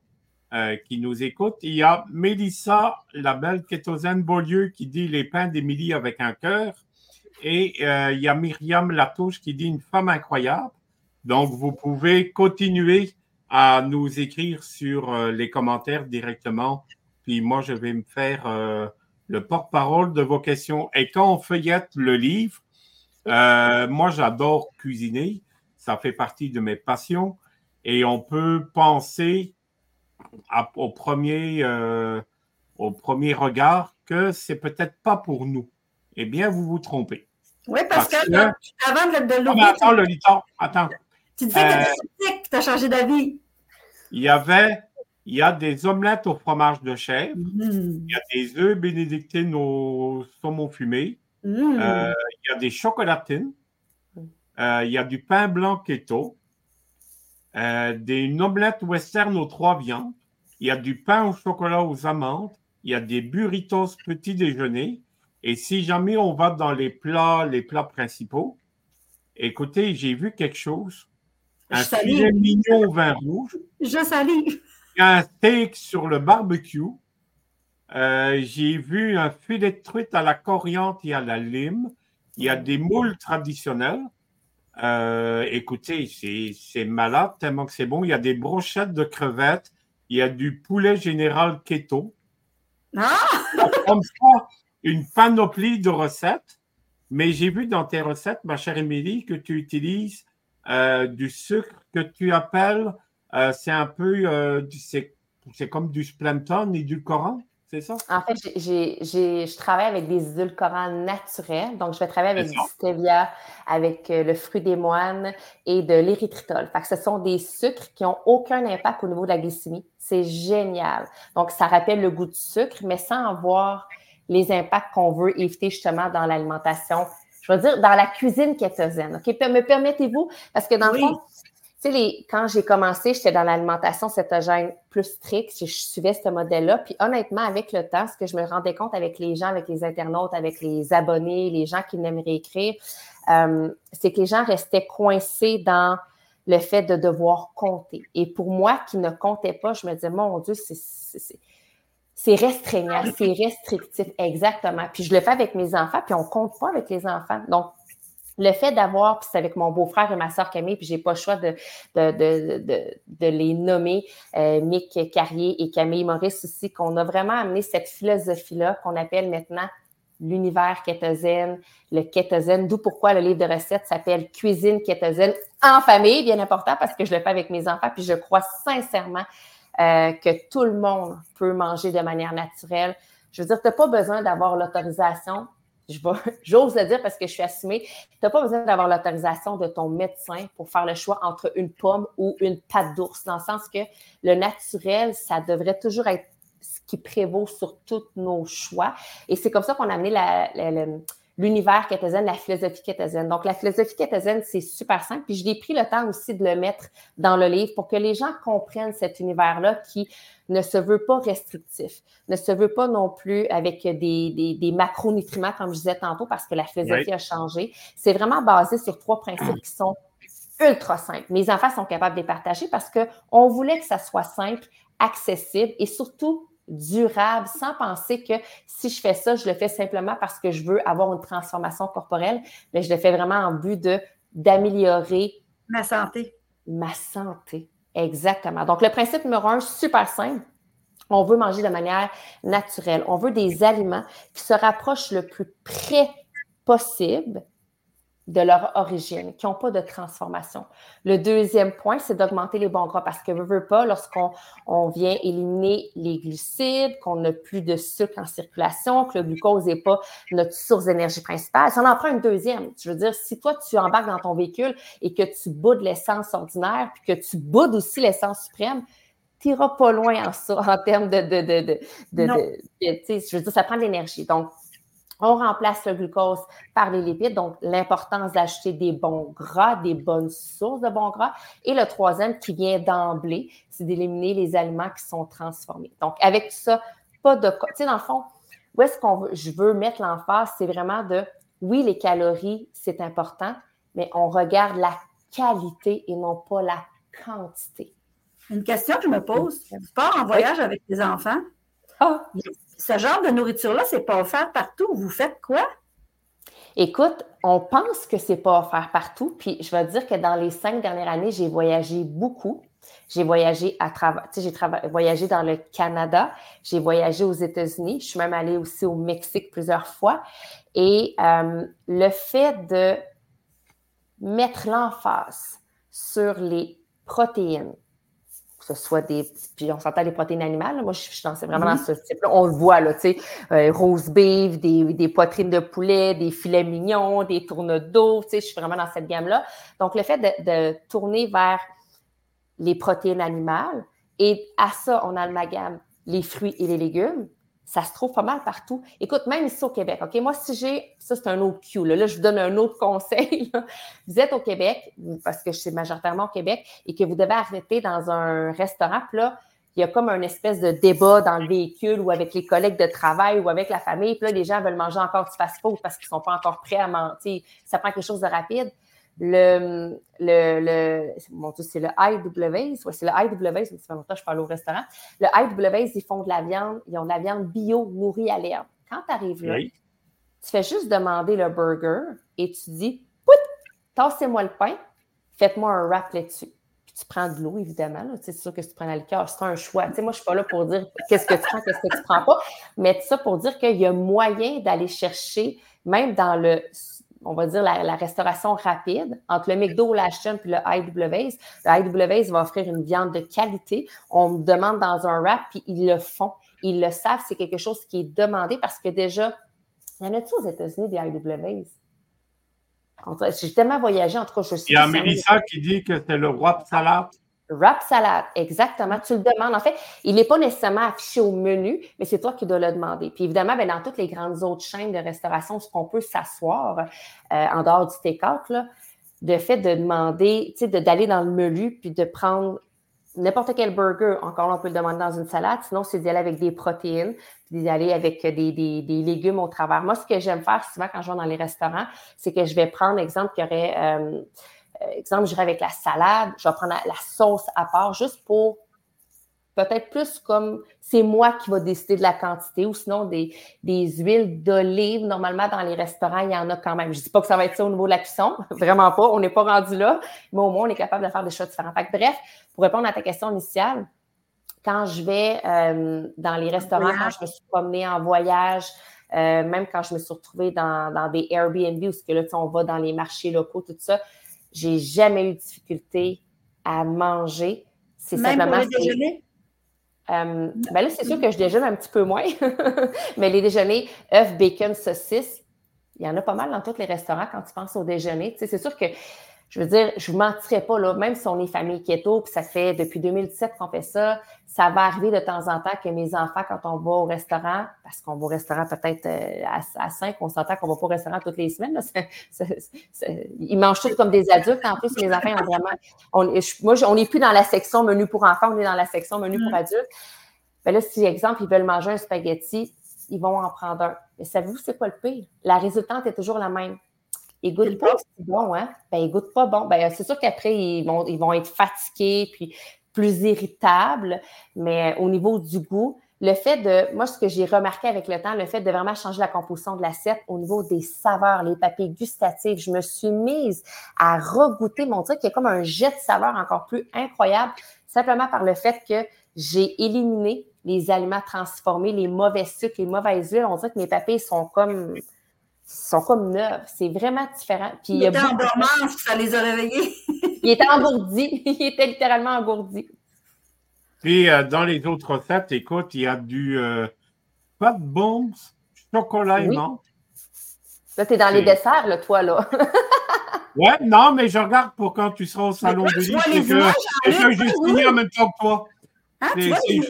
Euh, qui nous écoute. Il y a Mélissa, la belle Beaulieu, qui dit les pains d'Émilie avec un cœur. Et euh, il y a Myriam Latouche qui dit une femme incroyable. Donc, vous pouvez continuer à nous écrire sur euh, les commentaires directement. Puis moi, je vais me faire le porte-parole de vos questions. Et quand on feuillette le livre, moi, j'adore cuisiner. Ça fait partie de mes passions. Et on peut penser au, premier, euh, au premier regard que c'est peut-être pas pour nous. Eh bien, vous vous trompez. Oui, parce, que, avant de, de l'oublier. attends, Lolita, attends. Tu disais que tu as changé d'avis. Il y avait, il y a des omelettes au fromage de chèvre, mm-hmm. il y a des œufs bénédictines au saumon fumé, mm. euh, il y a des chocolatines, euh, il y a du pain blanc keto, euh, des, une omelette western aux trois viandes, il y a du pain au chocolat aux amandes, il y a des burritos petit déjeuner. Et si jamais on va dans les plats, les plats principaux, écoutez, j'ai vu quelque chose. Un filet mignon au vin rouge. Je salue. Un steak sur le barbecue. Euh, j'ai vu un filet de truite à la coriandre et à la lime. Il y a des moules traditionnels. Euh, écoutez, c'est malade tellement que c'est bon. Il y a des brochettes de crevettes il y a du poulet général keto. Ah! Comme ça, une panoplie de recettes. Mais j'ai vu dans tes recettes, ma chère Émilie, que tu utilises euh, du sucre que tu appelles, euh, c'est un peu, euh, c'est comme du splenton et du coran c'est ça? En fait, je travaille avec des édulcorants naturels. Donc, je vais travailler avec du stevia, avec euh, le fruit des moines et de l'érythritol. Fait que ce sont des sucres qui n'ont aucun impact au niveau de la glycémie. C'est génial. Donc, ça rappelle le goût du sucre, mais sans avoir les impacts qu'on veut éviter justement dans l'alimentation. Je veux dire, dans la cuisine kétosène. OK? Me permettez-vous? Parce que dans le fond, quand j'ai commencé, j'étais dans l'alimentation cétogène plus stricte, je, suivais ce modèle-là. Puis honnêtement, avec le temps, ce que je me rendais compte avec les gens, avec les internautes, avec les abonnés, les gens qui m'aimeraient écrire, euh, c'est que les gens restaient coincés dans le fait de devoir compter. Et pour moi, qui ne comptais pas, je me disais, mon Dieu, c'est restreignant, c'est restrictif, exactement. Puis je le fais avec mes enfants, puis on compte pas avec les enfants. Donc, le fait d'avoir, puis c'est avec mon beau-frère et ma soeur Camille, puis j'ai pas le choix de, de, de, de, les nommer, euh, Mick Carrier et Camille Maurice aussi, qu'on a vraiment amené cette philosophie-là qu'on appelle maintenant l'univers kétosène, le kétosène, d'où pourquoi le livre de recettes s'appelle Cuisine kétosène en famille, bien important, parce que je le fais avec mes enfants, puis je crois sincèrement euh, que tout le monde peut manger de manière naturelle. Je veux dire, tu n'as pas besoin d'avoir l'autorisation j'ose le dire parce que je suis assumée, tu n'as pas besoin d'avoir l'autorisation de ton médecin pour faire le choix entre une pomme ou une pâte d'ours, dans le sens que le naturel, ça devrait toujours être ce qui prévaut sur tous nos choix. Et c'est comme ça qu'on a amené l'univers kétosène, la philosophie kétosène. Donc, la philosophie kétosène, c'est super simple. Puis, je l'ai pris le temps aussi de le mettre dans le livre pour que les gens comprennent cet univers-là qui ne se veut pas restrictif, ne se veut pas non plus avec des, des, macronutriments, comme je disais tantôt, parce que la philosophie a changé. C'est vraiment basé sur trois principes qui sont ultra simples. Mes enfants sont capables de les partager parce qu'on voulait que ça soit simple, accessible et surtout durable, sans penser que si je fais ça, je le fais simplement parce que je veux avoir une transformation corporelle, mais je le fais vraiment en but de d'améliorer ma santé. Ma santé. Exactement. Donc, le principe numéro un, super simple. On veut manger de manière naturelle. On veut des aliments qui se rapprochent le plus près possible de leur origine, qui n'ont pas de transformation. Le deuxième point, c'est d'augmenter les bons gras parce que, ne veut pas, lorsqu'on on vient éliminer les glucides, qu'on n'a plus de sucre en circulation, que le glucose n'est pas notre source d'énergie principale, ça en prend une deuxième. Je veux dire, si toi, tu embarques dans ton véhicule et que tu boudes l'essence ordinaire, puis que tu boudes aussi l'essence suprême, tu n'iras pas loin en, ça, en termes de... de, de, de, de je veux dire, ça prend de l'énergie. Donc, on remplace le glucose par les lipides, donc l'importance d'acheter des bons gras, des bonnes sources de bons gras. Et le troisième qui vient d'emblée, c'est d'éliminer les aliments qui sont transformés. Donc, avec tout ça, pas de... Tu sais, dans le fond, où est-ce qu'on je veux mettre l'emphase, c'est vraiment de, oui, les calories, c'est important, mais on regarde la qualité et non pas la quantité. Une question que je me pose, tu pars en voyage avec tes enfants? Ah ce genre de nourriture-là, c'est pas offert partout. Vous faites quoi? Écoute, on pense que c'est pas offert partout. Puis je vais dire que dans les cinq dernières années, j'ai voyagé beaucoup. J'ai voyagé à travers, tu sais, j'ai voyagé dans le Canada, j'ai voyagé aux États-Unis, je suis même allée aussi au Mexique plusieurs fois. Et euh, le fait de mettre l'emphase sur les protéines, que ce soit des. Puis on s'entend les protéines animales. Moi, je, suis vraiment dans mm-hmm. ce type-là. On le voit, là, tu sais, euh, rose beef, des, des, poitrines de poulet, des filets mignons, des tournes d'eau. Tu sais, je suis vraiment dans cette gamme-là. Donc, le fait de, de, tourner vers les protéines animales et à ça, on a ma gamme les fruits et les légumes. Ça se trouve pas mal partout. Écoute, même ici au Québec, OK? Moi, si j'ai, ça c'est un autre cue, là. je vous donne un autre conseil. Vous êtes au Québec, parce que je suis majoritairement au Québec, et que vous devez arrêter dans un restaurant, puis là, il y a comme un espèce de débat dans le véhicule ou avec les collègues de travail ou avec la famille. Puis là, les gens veulent manger encore du fast-food parce qu'ils ne sont pas encore prêts à manger. Ça prend quelque chose de rapide le, le, le mon Dieu, c'est le IWS, ouais, c'est le IWS, ça fait longtemps que je parle au restaurant. Le IWS, ils font de la viande, ils ont de la viande bio nourrie à l'herbe. Quand tu arrives là, tu fais juste demander le burger et tu dis, Pout! tassez-moi le pain, faites-moi un wrap là-dessus. Puis tu prends de l'eau, évidemment. C'est sûr que si tu prends la liqueur, c'est un choix. Tu sais, moi, je ne suis pas là pour dire qu'est-ce que tu prends, qu'est-ce que tu ne prends pas, mais ça pour dire qu'il y a moyen d'aller chercher, même dans le on va dire, la, restauration rapide entre le McDo, l'Ashton puis le IWS. Le IWS va offrir une viande de qualité. On me demande dans un wrap, puis ils le font. Ils le savent, c'est quelque chose qui est demandé parce que déjà, il y en a-tu aux États-Unis des IWS? J'ai tellement voyagé, en tout cas, je suis. Il y a Mélissa qui dit que c'est le wrap salade. Wrap salade, exactement. Tu le demandes. En fait, il n'est pas nécessairement affiché au menu, mais c'est toi qui dois le demander. Puis évidemment, ben, dans toutes les grandes autres chaînes de restauration, ce qu'on peut s'asseoir euh, en dehors du take-out, de fait de demander, tu sais, d'aller dans le menu puis de prendre n'importe quel burger. Encore on peut le demander dans une salade. Sinon, c'est d'y aller avec des protéines, puis d'y aller avec des, légumes au travers. Moi, ce que j'aime faire souvent quand je vais dans les restaurants, c'est que je vais prendre, exemple, qu'il y aurait. Euh, exemple, j'irai avec la salade, je vais prendre la, sauce à part juste pour peut-être plus comme c'est moi qui va décider de la quantité ou sinon des, des huiles d'olive. Normalement, dans les restaurants, il y en a quand même. Je ne dis pas que ça va être ça au niveau de la cuisson, vraiment pas, on n'est pas rendu là, mais au moins, on est capable de faire des choses différentes. bref, pour répondre à ta question initiale, quand je vais euh, dans les restaurants, quand je me suis promenée en voyage, euh, même quand je me suis retrouvée dans, dans des Airbnb où que là, on va dans les marchés locaux, tout ça, j'ai jamais eu de difficulté à manger. C'est simplement. Pour déjeuner? Euh, ben là, c'est sûr que je déjeune un petit peu moins, mais les déjeuners, œufs, bacon, saucisses, il y en a pas mal dans tous les restaurants quand tu penses au déjeuner. c'est sûr que je veux dire, je ne vous mentirais pas, là, même si on est famille keto, puis ça fait depuis 2017 qu'on fait ça, ça va arriver de temps en temps que mes enfants, quand on va au restaurant, parce qu'on va au restaurant peut-être euh, à, 5, on s'entend qu'on va pas au restaurant toutes les semaines. ils mangent tous comme des adultes. En plus, mes enfants ont vraiment. On, moi, on n'est plus dans la section menu pour enfants, on est dans la section menu pour mm. adultes. Ben là, si, exemple, ils veulent manger un spaghetti, ils vont en prendre un. Mais savez-vous, c'est quoi le pire? La résultante est toujours la même. Ils goûtent pas bon, hein? Ben, ils goûtent pas bon. Ben, c'est sûr qu'après, ils vont, ils vont être fatigués, puis plus irritables, mais au niveau du goût, le fait de, moi, ce que j'ai remarqué avec le temps, le fait de vraiment changer la composition de l'assiette au niveau des saveurs, les papilles gustatives, je me suis mise à regoûter mon truc, qui est comme un jet de saveur encore plus incroyable, simplement par le fait que j'ai éliminé les aliments transformés, les mauvais sucres, les mauvaises huiles. On dirait que mes papilles sont comme sont comme neufs. C'est vraiment différent. Puis, il, était en dormance, ça les a réveillés. il était engourdi. il était littéralement engourdi. Puis, euh, dans les autres recettes, écoute, il y a du euh, pas de bombes, chocolat et menthe. Là, tu es dans les desserts, là, toi, là. ouais, non, mais je regarde pour quand tu seras au salon de livre et que, que j'ai fini en même temps que toi. Hein, tu, vois les,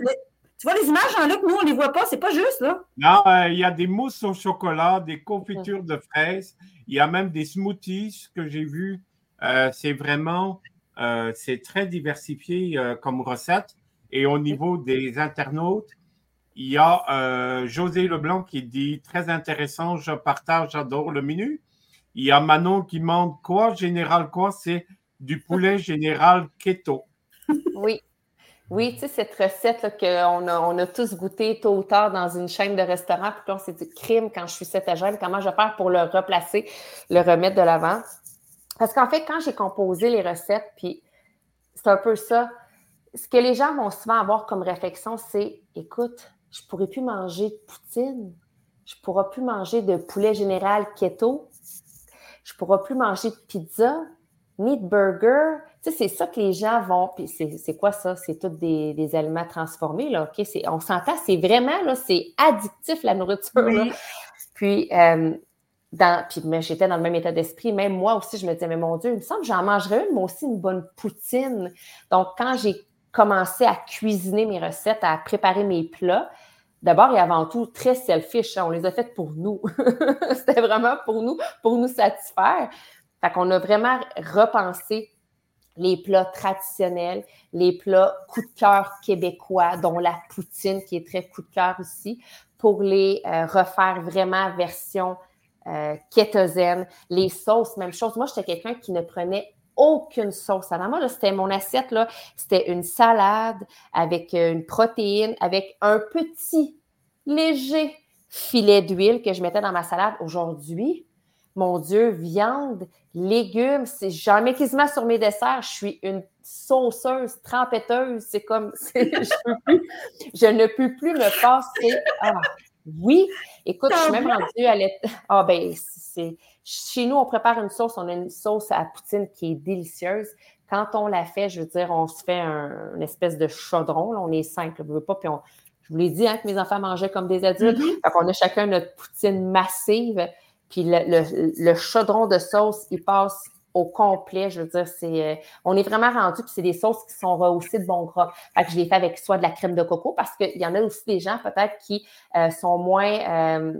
tu, vois les, images, Jean-Luc, nous, on ne les voit pas, c'est pas juste, là. Non, euh, il y a des mousses au chocolat, des confitures de fraises, il y a même des smoothies que j'ai vus. Euh, c'est vraiment, euh, c'est très diversifié comme recette. Et au niveau des internautes, il y a José Leblanc qui dit très intéressant, je partage, j'adore le menu. Il y a Manon qui demande quoi, général quoi, c'est du poulet général keto. Oui. Oui, tu sais, cette recette qu'on a, on tous goûté tôt ou tard dans une chaîne de restaurants, puis on s'est dit crime quand je suis cétogène, comment je vais faire pour le replacer, le remettre de l'avant? Parce qu'en fait, quand j'ai composé les recettes, puis c'est un peu ça, ce que les gens vont souvent avoir comme réflexion, c'est écoute, je ne pourrais plus manger de poutine, je ne pourrais plus manger de poulet général keto, je ne pourrais plus manger de pizza, ni de burger. Tu sais, c'est ça que les gens vont. Puis c'est quoi ça? C'est tous des, aliments transformés, là. OK? On s'entend, c'est vraiment, là, c'est addictif, la nourriture. Puis, euh, dans, puis j'étais dans le même état d'esprit. Même moi aussi, je me disais, mais mon Dieu, il me semble que j'en mangerais une, moi aussi, une bonne poutine. Donc, quand j'ai commencé à cuisiner mes recettes, à préparer mes plats, d'abord et avant tout très selfish. Hein. On les a faites pour nous. C'était vraiment pour nous, pour nous satisfaire. Fait qu'on a vraiment repensé les plats traditionnels, les plats coup de cœur québécois, dont la poutine qui est très coup de cœur aussi, pour les euh, refaire vraiment version euh, kétosène. Les sauces, même chose. Moi, j'étais quelqu'un qui ne prenait aucune sauce. Alors moi, c'était mon assiette, là, c'était une salade avec euh, une protéine, avec un petit, léger filet d'huile que je mettais dans ma salade. Aujourd'hui, mon Dieu, viande, légumes, c'est jamais quasiment sur mes desserts. Je suis une sauceuse, trempetteuse. C'est comme, je, ne peux plus me passer. Ah, oui, écoute, je suis même rendue à l'être. Ah, ben, c'est. Chez nous, on prépare une sauce, on a une sauce à poutine qui est délicieuse. Quand on la fait, je veux dire, on se fait un, une espèce de chaudron. Là, on est cinq, je veux pas, puis je vous l'ai dit hein, que mes enfants mangeaient comme des adultes. Mm-hmm. on a chacun notre poutine massive. Puis le, chaudron de sauce, il passe au complet. Je veux dire, c'est, euh, on est vraiment rendu, puis c'est des sauces qui sont rehaussées de bon gras. Fait que je les fais avec soit de la crème de coco, parce qu'il y en a aussi des gens peut-être qui euh, sont moins, euh,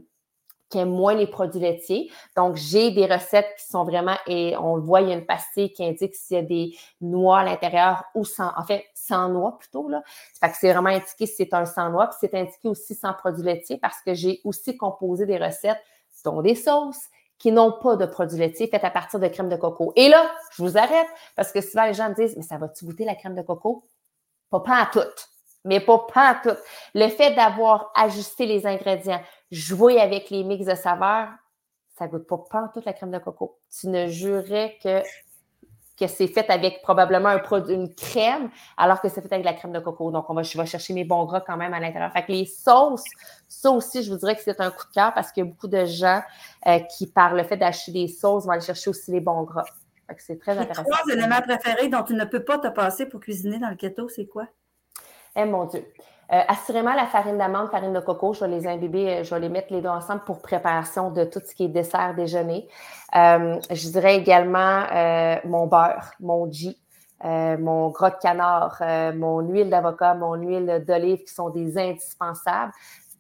qui aiment moins les produits laitiers. Donc, j'ai des recettes qui sont vraiment, et on le voit, il y a une pastille qui indique s'il y a des noix à l'intérieur ou sans, en fait, sans noix plutôt, là. Fait que c'est vraiment indiqué si c'est un sans noix, puis c'est indiqué aussi sans produits laitiers parce que j'ai aussi composé des recettes dont des sauces qui n'ont pas de produits laitiers faits à partir de crème de coco. Et là, je vous arrête parce que souvent les gens me disent, mais ça va-tu goûter la crème de coco? Pas, pas à tout. Mais pas, pas à tout. Le fait d'avoir ajusté les ingrédients, joué avec les mix de saveurs, ça goûte pas, pas à toute la crème de coco. Tu ne jurerais que que c'est fait avec probablement un produit, une crème, alors que c'est fait avec la crème de coco. Donc, on va, je vais chercher mes bons gras quand même à l'intérieur. Fait que les sauces, ça aussi, je vous dirais que c'est un coup de cœur parce qu'il y a beaucoup de gens euh, qui, par le fait d'acheter des sauces, vont aller chercher aussi les bons gras. Fait que c'est très intéressant. Trois éléments préférés dont tu ne peux pas te passer pour cuisiner dans le keto, c'est quoi? Eh mon Dieu. Euh, assurément, la farine d'amande, farine de coco, je vais les imbiber, euh, je vais les mettre les deux ensemble pour préparation de tout ce qui est dessert, déjeuner. Euh, je dirais également mon beurre, mon ghee, mon gras de canard, mon huile d'avocat, mon huile d'olive qui sont des indispensables.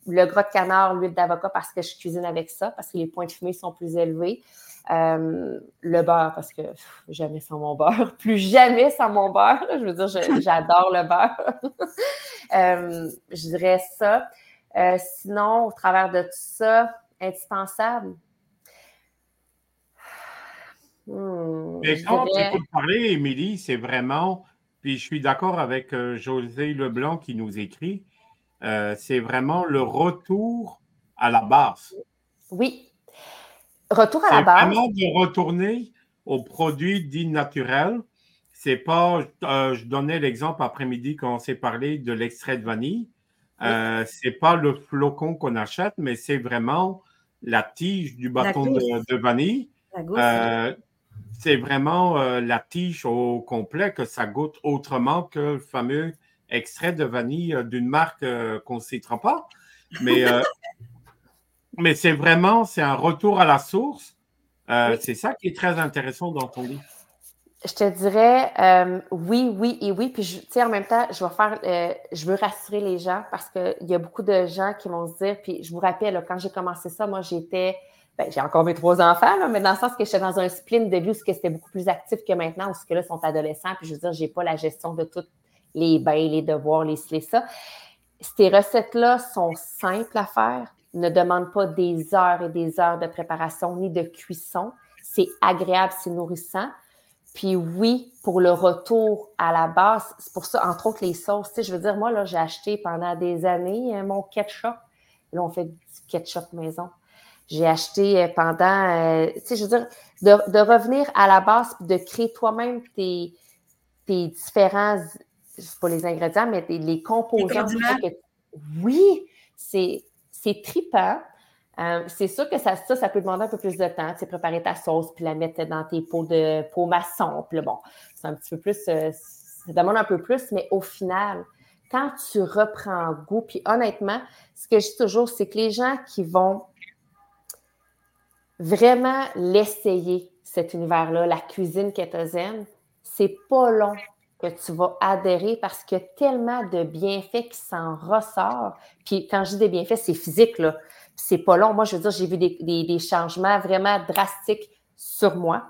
Le gras de canard, l'huile d'avocat parce que je cuisine avec ça, parce que les points de fumée sont plus élevés. Euh, le beurre, parce que jamais sans mon beurre, plus jamais sans mon beurre. Je veux dire, j'adore le beurre. Euh, je dirais ça. Euh, sinon, au travers de tout ça, indispensable. Hmm, Mais quand tu écoutes parler, Émilie, c'est vraiment, puis je suis d'accord avec José Leblanc qui nous écrit, c'est vraiment le retour à la base. Oui, Retour à la base. vraiment de retourner aux produits dits naturels. C'est pas, euh, je donnais l'exemple après-midi quand on s'est parlé de l'extrait de vanille. Euh, c'est pas le flocon qu'on achète, mais c'est vraiment la tige du bâton de, vanille. c'est vraiment la tige au complet que ça goûte autrement que le fameux extrait de vanille d'une marque qu'on ne citera pas. Mais, mais c'est vraiment, c'est un retour à la source. C'est ça qui est très intéressant dans ton livre. Je te dirais euh, oui, oui et oui. Puis, tu sais, en même temps, je vais faire, euh, je veux rassurer les gens parce qu'il y a beaucoup de gens qui vont se dire, puis je vous rappelle, quand j'ai commencé ça, moi, j'étais, ben, j'ai encore mes trois enfants, mais dans le sens que j'étais dans un spleen de vie où c'était beaucoup plus actif que maintenant, où ce que là, sont adolescents, puis je veux dire, j'ai pas la gestion de toutes les bains, les devoirs, les les ça. Ces recettes-là sont simples à faire, ne demandent pas des heures et des heures de préparation ni de cuisson. C'est agréable, c'est nourrissant. Puis oui, pour le retour à la base, c'est pour ça, entre autres, les sauces. Tu sais, je veux dire, moi, là, j'ai acheté pendant des années euh, mon ketchup. Là, on fait du ketchup maison. J'ai acheté euh, pendant, euh, tu sais, je veux dire, de, revenir à la base de créer toi-même tes, tes différents, sais pas les ingrédients, mais les composants. oui, c'est trippant. Euh, c'est sûr que ça, ça, peut demander un peu plus de temps. Tu sais, préparer ta sauce, puis la mettre dans tes pots de pots maçon. Puis bon, c'est un petit peu plus, euh, ça demande un peu plus, mais au final, quand tu reprends goût, puis honnêtement, ce que je dis toujours, c'est que les gens qui vont vraiment l'essayer, cet univers-là, la cuisine kétosène, c'est pas long que tu vas adhérer parce qu'il y a tellement de bienfaits qui s'en ressortent. Puis quand je dis des bienfaits, c'est physique, là c'est pas long. Moi, je veux dire, j'ai vu des, changements vraiment drastiques sur moi,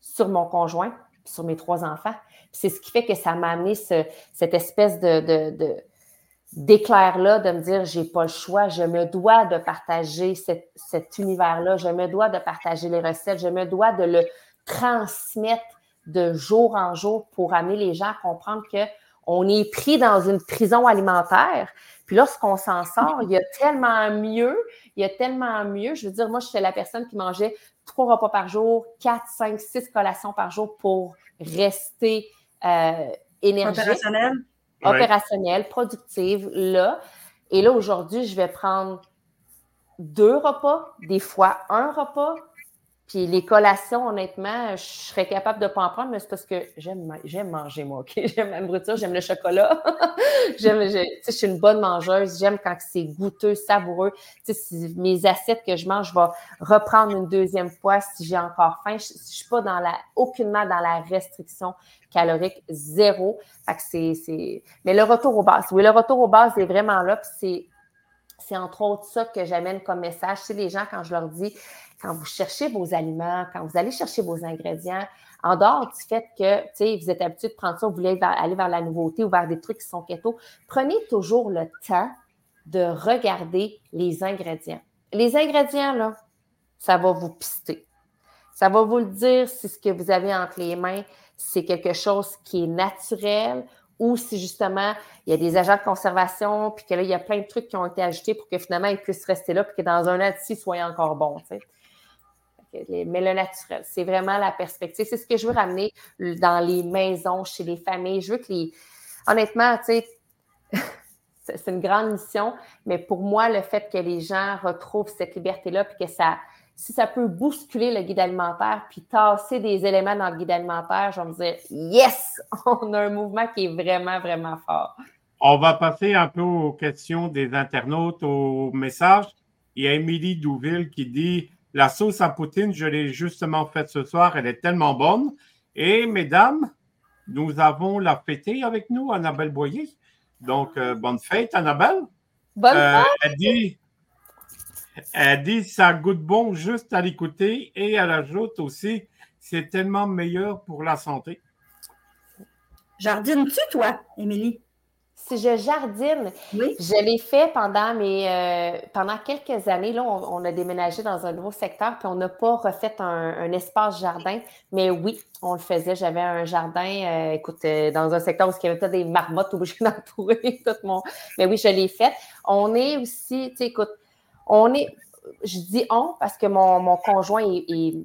sur mon conjoint, sur mes trois enfants. C'est ce qui fait que ça m'a amené cette espèce de, d'éclair-là, de me dire, j'ai pas le choix, je me dois de partager cet univers-là, je me dois de partager les recettes, je me dois de le transmettre de jour en jour pour amener les gens à comprendre qu'on est pris dans une prison alimentaire, puis lorsqu'on s'en sort, il y a tellement mieux, il y a tellement mieux. Je veux dire, moi, j'étais la personne qui mangeait trois repas par jour, quatre, cinq, six collations par jour pour rester euh, énergique. Opérationnelle? Opérationnelle, productive, là. Et là, aujourd'hui, je vais prendre deux repas, des fois un repas, puis les collations, honnêtement, je serais capable de pas en prendre, mais c'est parce que j'aime, manger, moi, OK? J'aime la nourriture, j'aime le chocolat. j'aime, je, je suis une bonne mangeuse. J'aime quand c'est goûteux, savoureux. Tu sais, mes assiettes que je mange, je vais reprendre une deuxième fois si j'ai encore faim. Je ne suis pas dans la, aucunement dans la restriction calorique, zéro. Fait que c'est, c'est... Mais le retour aux bases, oui, le retour aux bases est vraiment là, puis c'est c'est entre autres ça que j'amène comme message. C'est les gens, quand je leur dis, quand vous cherchez vos aliments, quand vous allez chercher vos ingrédients, en dehors du fait que vous êtes habitué de prendre ça, vous voulez aller vers la nouveauté ou vers des trucs qui sont keto, prenez toujours le temps de regarder les ingrédients. Les ingrédients, là, ça va vous pister. Ça va vous le dire si ce que vous avez entre les mains, c'est quelque chose qui est naturel ou si justement il y a des agents de conservation, puis que là, il y a plein de trucs qui ont été ajoutés pour que finalement ils puissent rester là, puis que dans un an il soit encore bon. Mais le naturel, c'est vraiment la perspective. C'est ce que je veux ramener dans les maisons, chez les familles. Je veux que les. Honnêtement, tu sais, c'est une grande mission, mais pour moi, le fait que les gens retrouvent cette liberté-là, puis que ça, si ça peut bousculer le guide alimentaire, puis tasser des éléments dans le guide alimentaire, je vais me dire, yes, on a un mouvement qui est vraiment, vraiment fort. On va passer un peu aux questions des internautes, aux messages. Il y a Émilie Douville qui dit La sauce à poutine, je l'ai justement faite ce soir, elle est tellement bonne. Et mesdames, nous avons la fêtée avec nous, Annabelle Boyer. Donc, euh, bonne fête, Annabelle. Bonne euh, fête. Elle dit elle dit ça goûte bon juste à l'écouter et elle ajoute aussi c'est tellement meilleur pour la santé. Jardines-tu, toi, Émilie? Si je jardine, je l'ai fait pendant mes euh, pendant quelques années. Là, on, a déménagé dans un nouveau secteur, puis on n'a pas refait un, espace jardin. Mais oui, on le faisait. J'avais un jardin, euh, écoute, euh, dans un secteur où il y avait peut-être des marmottes obligées d'entourer tout mon. Mais oui, je l'ai fait. On est aussi, tu sais, écoute, on est, je dis on parce que mon, conjoint est,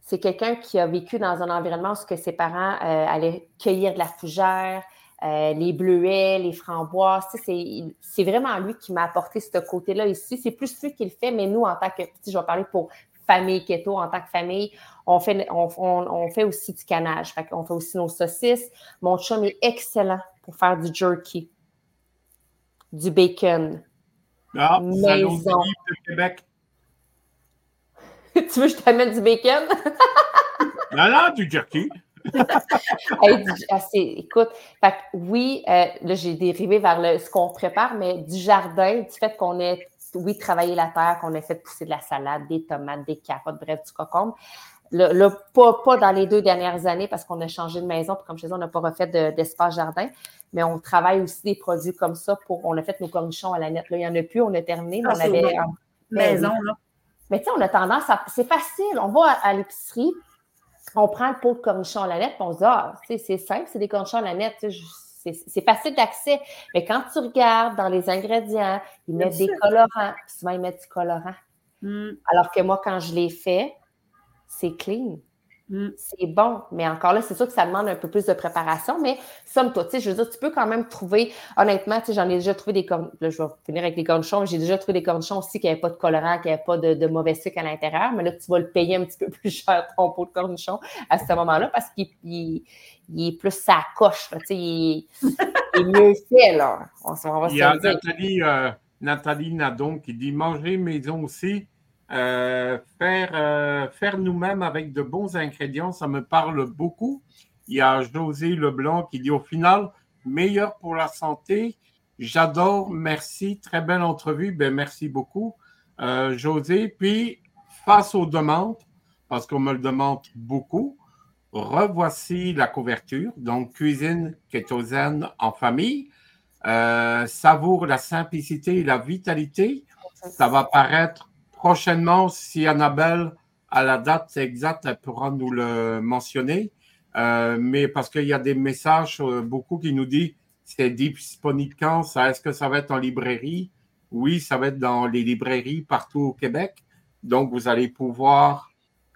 c'est quelqu'un qui a vécu dans un environnement où ses parents euh, allaient cueillir de la fougère, euh, les bleuets, les framboises. C'est vraiment lui qui m'a apporté ce côté-là ici. C'est plus lui qui le fait, mais nous, en tant que, je vais parler pour famille keto, en tant que famille, on fait, on, fait aussi du canage. Fait on fait aussi nos saucisses. Mon chum est excellent pour faire du jerky, du bacon. Ah, de Québec. tu veux que je t'amène du bacon? non, non, du jerky. Ah, écoute, oui, euh, là, j'ai dérivé vers le, ce qu'on prépare, mais du jardin, du fait qu'on ait, oui, travaillé la terre, qu'on ait fait pousser de la salade, des tomates, des carottes, bref, du cocombe. Là, pas, dans les deux dernières années parce qu'on a changé de maison, puis comme je disais, on n'a pas refait d'espace jardin, mais on travaille aussi des produits comme ça pour. On a fait nos cornichons à la nette. Là, il n'y en a plus, on a terminé, mais ah, on avait. maison, là. Mais tu sais, on a tendance à. C'est facile. On va à, l'épicerie, on prend le pot de cornichons à la nette, on se dit, ah, c'est simple, c'est des cornichons à la nette. C'est facile d'accès. Mais quand tu regardes dans les ingrédients, ils mettent des colorants. souvent, ils mettent du colorant. Hmm. Alors que moi, quand je l'ai fait, c'est clean. Mm. C'est bon, mais encore là, c'est sûr que ça demande un peu plus de préparation, mais somme sais, je veux dire, tu peux quand même trouver, honnêtement, tu sais, j'en ai déjà trouvé des cornichons, là, je vais finir avec les cornichons, j'ai déjà trouvé des cornichons aussi qui n'avaient pas de colorant, qui n'avaient pas de, mauvais sucre à l'intérieur, mais là, tu vas le payer un petit peu plus cher ton pot de cornichons à ce moment-là parce qu'il est plus sa coche, tu sais, il, est mieux fait, là. On, va il y a Nathalie, euh, Nathalie Nadon qui dit manger maison aussi euh, faire, euh, faire nous-mêmes avec de bons ingrédients, ça me parle beaucoup. Il y a José Leblanc qui dit au final, meilleur pour la santé. J'adore, merci, très belle entrevue. Ben, merci beaucoup, euh, José. Puis, face aux demandes, parce qu'on me le demande beaucoup, revoici la couverture. Donc, cuisine kétosène en famille. savoure la simplicité et la vitalité. Ça va paraître prochainement, si Annabelle a la date exacte, elle pourra nous le mentionner. Euh, mais parce qu'il y a des messages, euh, beaucoup qui nous disent c'est disponible quand ça, Est-ce que ça va être en librairie? Oui, ça va être dans les librairies partout au Québec. Donc, vous allez pouvoir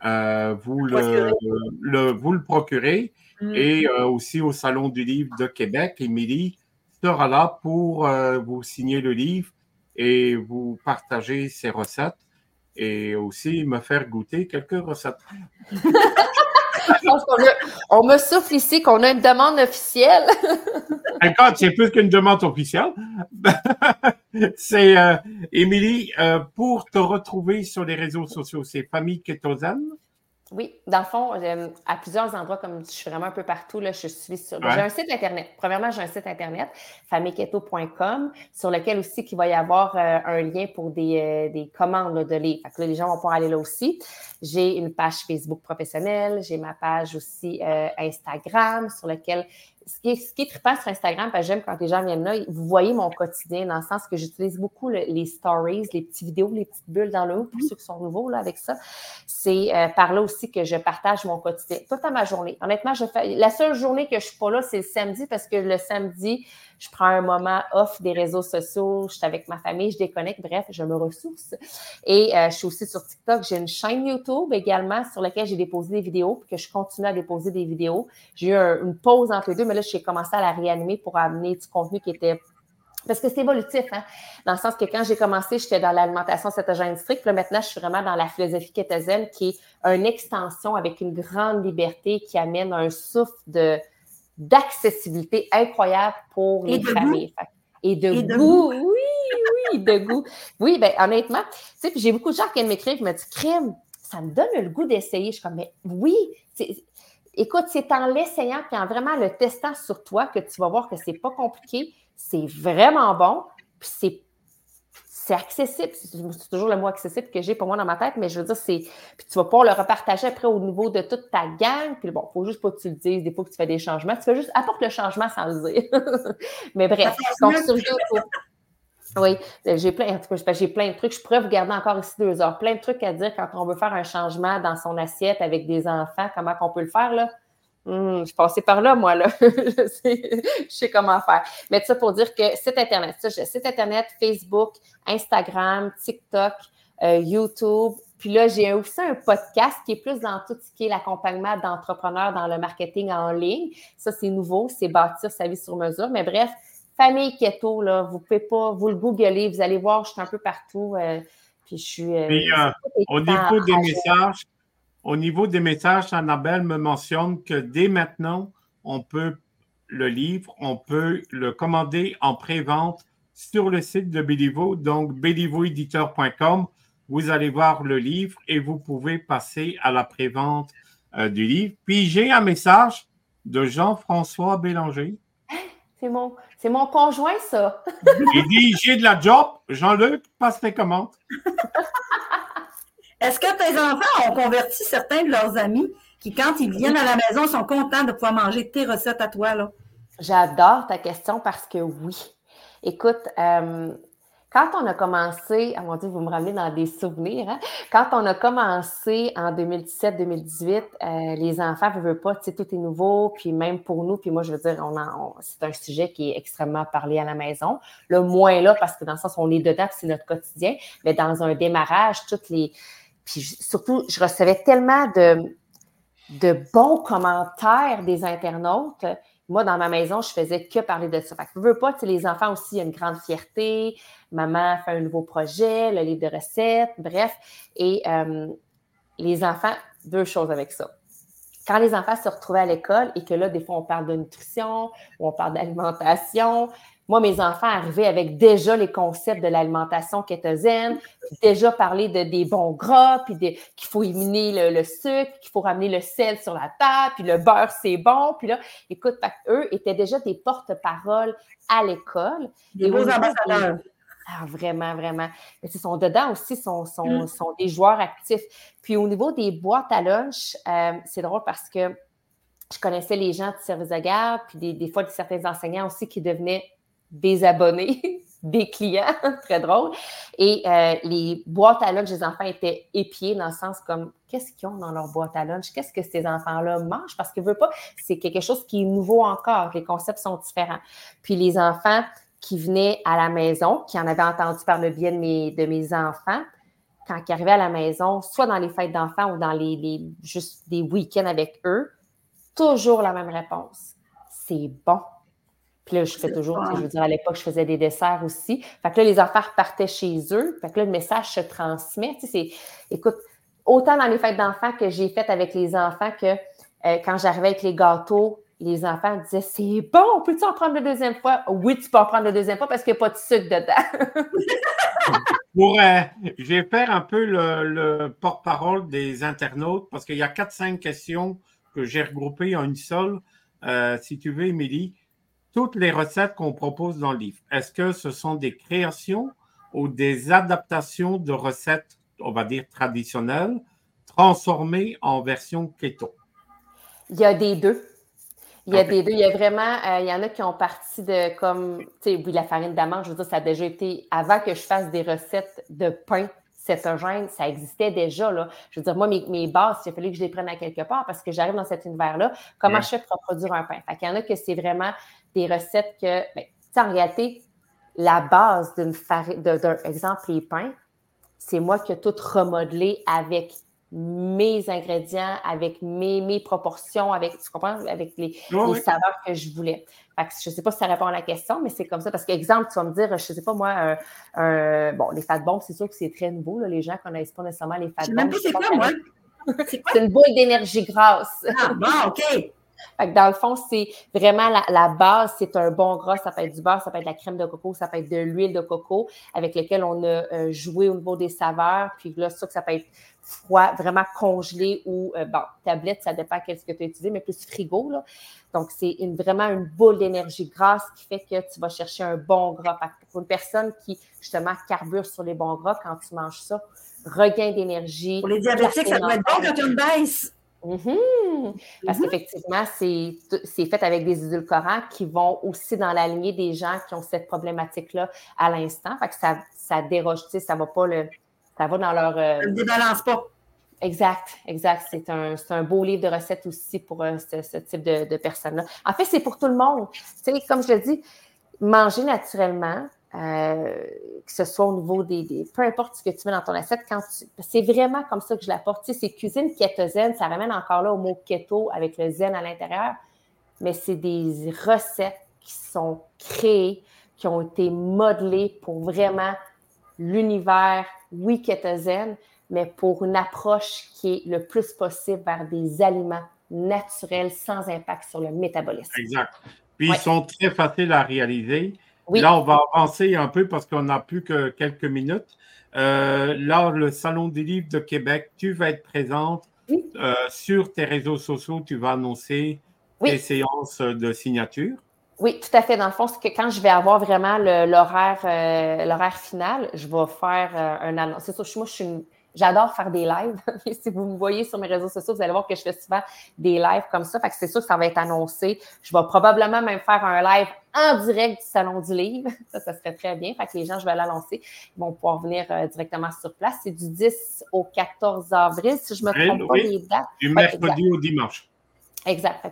euh, vous, le, vous le procurer. Mm. Et aussi au Salon du livre de Québec, Émilie sera là pour vous signer le livre et vous partager ses recettes et aussi me faire goûter quelques recettes. on me souffle ici qu'on a une demande officielle. Encore, c'est plus qu'une demande officielle. c'est euh, Émilie, euh, pour te retrouver sur les réseaux sociaux, c'est Famille Ketozane. Oui, dans le fond, euh, à plusieurs endroits, comme je suis vraiment un peu partout, là, je suis sur. J'ai un site Internet. Premièrement, j'ai un site Internet, familleketo.com, sur lequel aussi il va y avoir euh, un lien pour des, euh, des commandes de livres. Fait que là, les gens vont pouvoir aller là aussi. J'ai une page Facebook professionnelle, j'ai ma page aussi Instagram, sur laquelle ce qui est, ce qui est trippant sur Instagram, parce que j'aime quand les gens viennent là, vous voyez mon quotidien dans le sens que j'utilise beaucoup les stories, les petites vidéos, les petites bulles dans le haut, pour ceux qui sont nouveaux là, avec ça. C'est euh, par là aussi que je partage mon quotidien, toute ma journée. Honnêtement, je fais, la seule journée que je suis pas là, c'est le samedi parce que le samedi, je prends un moment off des réseaux sociaux, je suis avec ma famille, je déconnecte, bref, je me ressource. Et euh, je suis aussi sur TikTok, j'ai une chaîne YouTube également sur laquelle j'ai déposé des vidéos, puis que je continue à déposer des vidéos. J'ai eu une pause entre les deux, mais là, j'ai commencé à la réanimer pour amener du contenu qui était parce que c'est évolutif, hein? dans le sens que quand j'ai commencé, j'étais dans l'alimentation cétogène stricte. Là, maintenant, je suis vraiment dans la philosophie kétosène, qui est une extension avec une grande liberté qui amène un souffle de, d'accessibilité incroyable pour les familles. Et de, goût. Oui, oui, de goût. Oui, bien, honnêtement, tu sais, puis j'ai beaucoup de gens qui viennent m'écrire qui me disent Crème, ça me donne le goût d'essayer. Je suis comme, mais oui, écoute, c'est en l'essayant puis en vraiment le testant sur toi que tu vas voir que c'est pas compliqué, c'est vraiment bon, puis c'est c'est accessible. C'est toujours le mot accessible que j'ai pour moi dans ma tête, mais je veux dire, c'est. Puis tu vas pouvoir le repartager après au niveau de toute ta gang. Puis bon, il faut juste pas que tu le dises, des fois que tu fais des changements. Tu fais juste apporte le changement sans le dire. mais bref, donc sur Oui, j'ai plein, j'ai plein de trucs. Je pourrais vous garder encore ici deux heures. Plein de trucs à dire quand on veut faire un changement dans son assiette avec des enfants, comment on peut le faire, là. Hum, je suis passée par là, moi, là. je, sais, comment faire. Mais ça pour dire que site Internet, ça, site Internet, Facebook, Instagram, TikTok, euh, YouTube, Puis là, j'ai aussi un podcast qui est plus dans tout ce qui est l'accompagnement d'entrepreneurs dans le marketing en ligne. Ça, c'est nouveau, c'est bâtir sa vie sur mesure. Mais bref, famille keto, là, vous pouvez pas, vous le googlez, vous allez voir, je suis un peu partout. Euh, puis je suis. Euh, euh, au niveau des messages, au niveau des messages, Annabelle me mentionne que dès maintenant, on peut le livre, on peut le commander en pré-vente sur le site de Béliveau, donc bélivoéditeur.com. Vous allez voir le livre et vous pouvez passer à la pré-vente du livre. Puis j'ai un message de Jean-François Bélanger. C'est mon, c'est mon conjoint, ça. Il dit J'ai de la job. Jean-Luc, passe tes commandes. Est-ce que tes enfants ont converti certains de leurs amis qui, quand ils viennent à la maison, sont contents de pouvoir manger tes recettes à toi? Là? J'adore ta question parce que oui. Écoute, euh, quand on a commencé, à mon Dieu, vous me ramenez dans des souvenirs, hein? quand on a commencé en 2017-2018, euh, les enfants ne veulent pas, tu sais, tout est nouveau, puis même pour nous, puis moi, je veux dire, c'est un sujet qui est extrêmement parlé à la maison. Le moins là, parce que dans le sens, on est dedans, c'est notre quotidien, mais dans un démarrage, toutes les. Puis surtout, je recevais tellement de, bons commentaires des internautes moi, dans ma maison, je faisais que parler de ça. Fait je veux pas, les enfants aussi, il y a une grande fierté. Maman fait un nouveau projet, le livre de recettes, bref. Et euh, les enfants, deux choses avec ça. Quand les enfants se retrouvaient à l'école et que là, des fois, on parle de nutrition ou on parle d'alimentation, moi, mes enfants arrivaient avec déjà les concepts de l'alimentation kétosène, déjà parler de, des bons gras, puis qu'il faut éliminer le, sucre, qu'il faut ramener le sel sur la table, puis le beurre, c'est bon. Puis là, écoute, eux étaient déjà des porte-paroles à l'école. Des beaux ambassadeurs. Ah, vraiment, vraiment. Mais ils sont dedans aussi, sont, sont, mm. sont, des joueurs actifs. Puis au niveau des boîtes à lunch, euh, c'est drôle parce que je connaissais les gens du service de garde, puis des, des fois certains enseignants aussi qui devenaient des abonnés, des clients, très drôle. Et euh, les boîtes à lunch des enfants étaient épiées dans le sens comme qu'est-ce qu'ils ont dans leur boîte à lunch, qu'est-ce que ces enfants-là mangent, parce que veut pas, c'est quelque chose qui est nouveau encore, les concepts sont différents. Puis les enfants qui venaient à la maison, qui en avaient entendu par le biais de mes, de mes enfants, quand ils arrivaient à la maison, soit dans les fêtes d'enfants ou dans les, les juste des week-ends avec eux, toujours la même réponse. C'est bon puis là, je fais toujours, je veux dire, à l'époque, je faisais des desserts aussi. Fait que là, les enfants repartaient chez eux. Fait que là, le message se transmet. Tu sais, c'est, écoute, autant dans les fêtes d'enfants que j'ai faites avec les enfants que euh, quand j'arrivais avec les gâteaux, les enfants disaient C'est bon, peux-tu en prendre la deuxième fois? Oui, tu peux en prendre la deuxième fois parce qu'il n'y a pas de sucre dedans. Pour, euh, je vais faire un peu le, porte-parole des internautes parce qu'il y a 4-5 questions que j'ai regroupées en une seule. Euh, si tu veux, Émilie toutes les recettes qu'on propose dans le livre, est-ce que ce sont des créations ou des adaptations de recettes, on va dire traditionnelles, transformées en version keto? Il y a des deux. Il y a des deux. Il y a vraiment, euh, il y en a qui ont parti de comme, tu sais, oui, la farine d'amande, je veux dire, ça a déjà été, avant que je fasse des recettes de pain cétogène, ça existait déjà. Là. Je veux dire, moi, mes, mes bases, il a fallu que je les prenne à quelque part parce que j'arrive dans cet univers-là. Comment je fais pour produire un pain? Fait qu'il y en a que c'est vraiment des recettes que, ben, en réalité, la base d'une farine, d'un exemple, les pains, c'est moi qui ai tout remodelé avec mes ingrédients, avec mes, mes proportions, avec, tu comprends, avec les, saveurs que je voulais. je ne sais pas si ça répond à la question, mais c'est comme ça. Parce qu'exemple, tu vas me dire, je ne sais pas moi, bon, les fat bombs, c'est sûr que c'est très nouveau. Là, les gens ne connaissent pas nécessairement les fat bombs. c'est quoi, moi? C'est une boule d'énergie grasse. Ah, bon, OK dans le fond, c'est vraiment la, base, c'est un bon gras. Ça peut être du beurre, ça peut être de la crème de coco, ça peut être de l'huile de coco avec lequel on a euh, joué au niveau des saveurs. Puis là, ça, ça peut être froid, vraiment congelé ou, euh, bon, tablette, ça dépend quest ce que tu as utilisé, mais plus frigo. Là. Donc, c'est vraiment une boule d'énergie grasse qui fait que tu vas chercher un bon gras. Pour une personne qui, justement, carbure sur les bons gras, quand tu manges ça, regain d'énergie. Pour les diabétiques, ça doit être bon quand baisse. Mhm. Parce mhm. qu'effectivement, c'est fait avec des édulcorants qui vont aussi dans la lignée des gens qui ont cette problématique-là à l'instant. Fait que ça, ça déroge, tu sais, ça va pas le. Ça va dans leur. Euh, ça ne débalance pas. Exact, exact. C'est un, un, beau livre de recettes aussi pour euh, ce, type de, de personnes-là. En fait, c'est pour tout le monde. Tu sais, comme je le dis, manger naturellement, euh, que ce soit au niveau des, Peu importe ce que tu mets dans ton assiette, quand c'est vraiment comme ça que je l'apporte. Tu sais, c'est cuisine kétogène, ça ramène encore là au mot keto avec le zen à l'intérieur, mais c'est des recettes qui sont créées, qui ont été modelées pour vraiment l'univers, oui, kétogène, mais pour une approche qui est le plus possible vers des aliments naturels sans impact sur le métabolisme. Exact. Puis ils sont très faciles à réaliser. Là, on va avancer un peu parce qu'on n'a plus que quelques minutes. Euh, là, le Salon des livres de Québec, tu vas être présente euh, sur tes réseaux sociaux. Tu vas annoncer tes séances de signature. Oui, tout à fait. Dans le fond, c'est que quand je vais avoir vraiment l'horaire euh, final, je vais faire un annonce. C'est sûr, moi, je suis une J'adore faire des lives. si vous me voyez sur mes réseaux sociaux, vous allez voir que je fais souvent des lives comme ça. Fait que c'est sûr que ça va être annoncé. Je vais probablement même faire un live en direct du Salon du Livre. Ça, ça serait très bien. Fait que les gens, je vais l'annoncer. Ils vont pouvoir venir euh, directement sur place. C'est du 10 au 14 avril, si je me trompe pas les dates. Du mercredi au dimanche. Exact.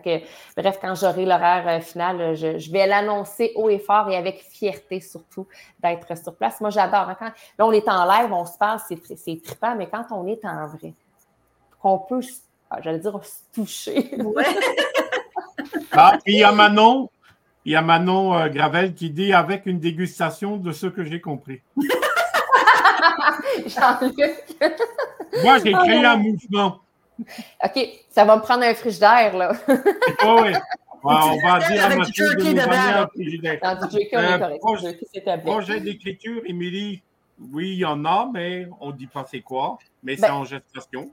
bref, quand j'aurai l'horaire euh, final, euh, je, vais l'annoncer haut et fort et avec fierté surtout d'être sur place. Moi, j'adore. Hein, là, on est en live, on se parle, c'est, c'est trippant, mais quand on est en vrai, qu'on peut, ah, j'allais dire, se toucher. Ouais. ah, il y a Manon, il y a Manon euh, Gravel qui dit avec une dégustation de ce que j'ai compris. Jean-Luc. Moi, j'ai créé un mouvement. OK, ça va me prendre un frigidaire, là. oh, oui. on va dire à Mathieu de nous un frigidaire. Euh, projet, projet d'écriture, Émilie, oui, il y en a, mais on ne dit pas c'est quoi, mais c'est ben, en gestation.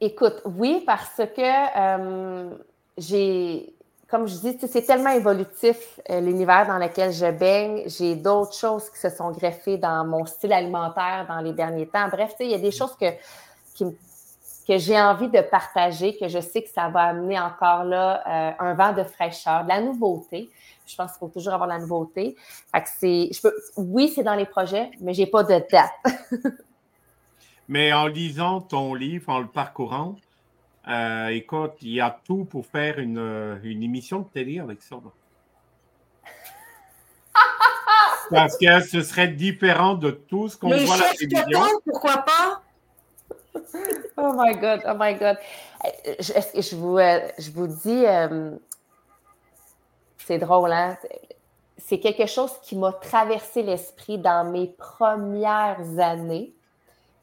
Écoute, oui, parce que euh, j'ai, comme je dis, c'est tellement évolutif euh, l'univers dans lequel je baigne. J'ai d'autres choses qui se sont greffées dans mon style alimentaire dans les derniers temps. Bref, il y a des choses que, qui me que j'ai envie de partager, que je sais que ça va amener encore là euh, un vent de fraîcheur, de la nouveauté. Je pense qu'il faut toujours avoir de la nouveauté. Fait que c'est, je peux, oui, c'est dans les projets, mais je n'ai pas de date. mais en lisant ton livre, en le parcourant, euh, écoute, il y a tout pour faire une, une émission de télé avec ça. Parce que ce serait différent de tout ce qu'on voit à la télévision. Pourquoi pas? oh my God, oh my God. Je, je vous, euh, je vous dis, euh, c'est drôle, hein? C'est quelque chose qui m'a traversé l'esprit dans mes premières années.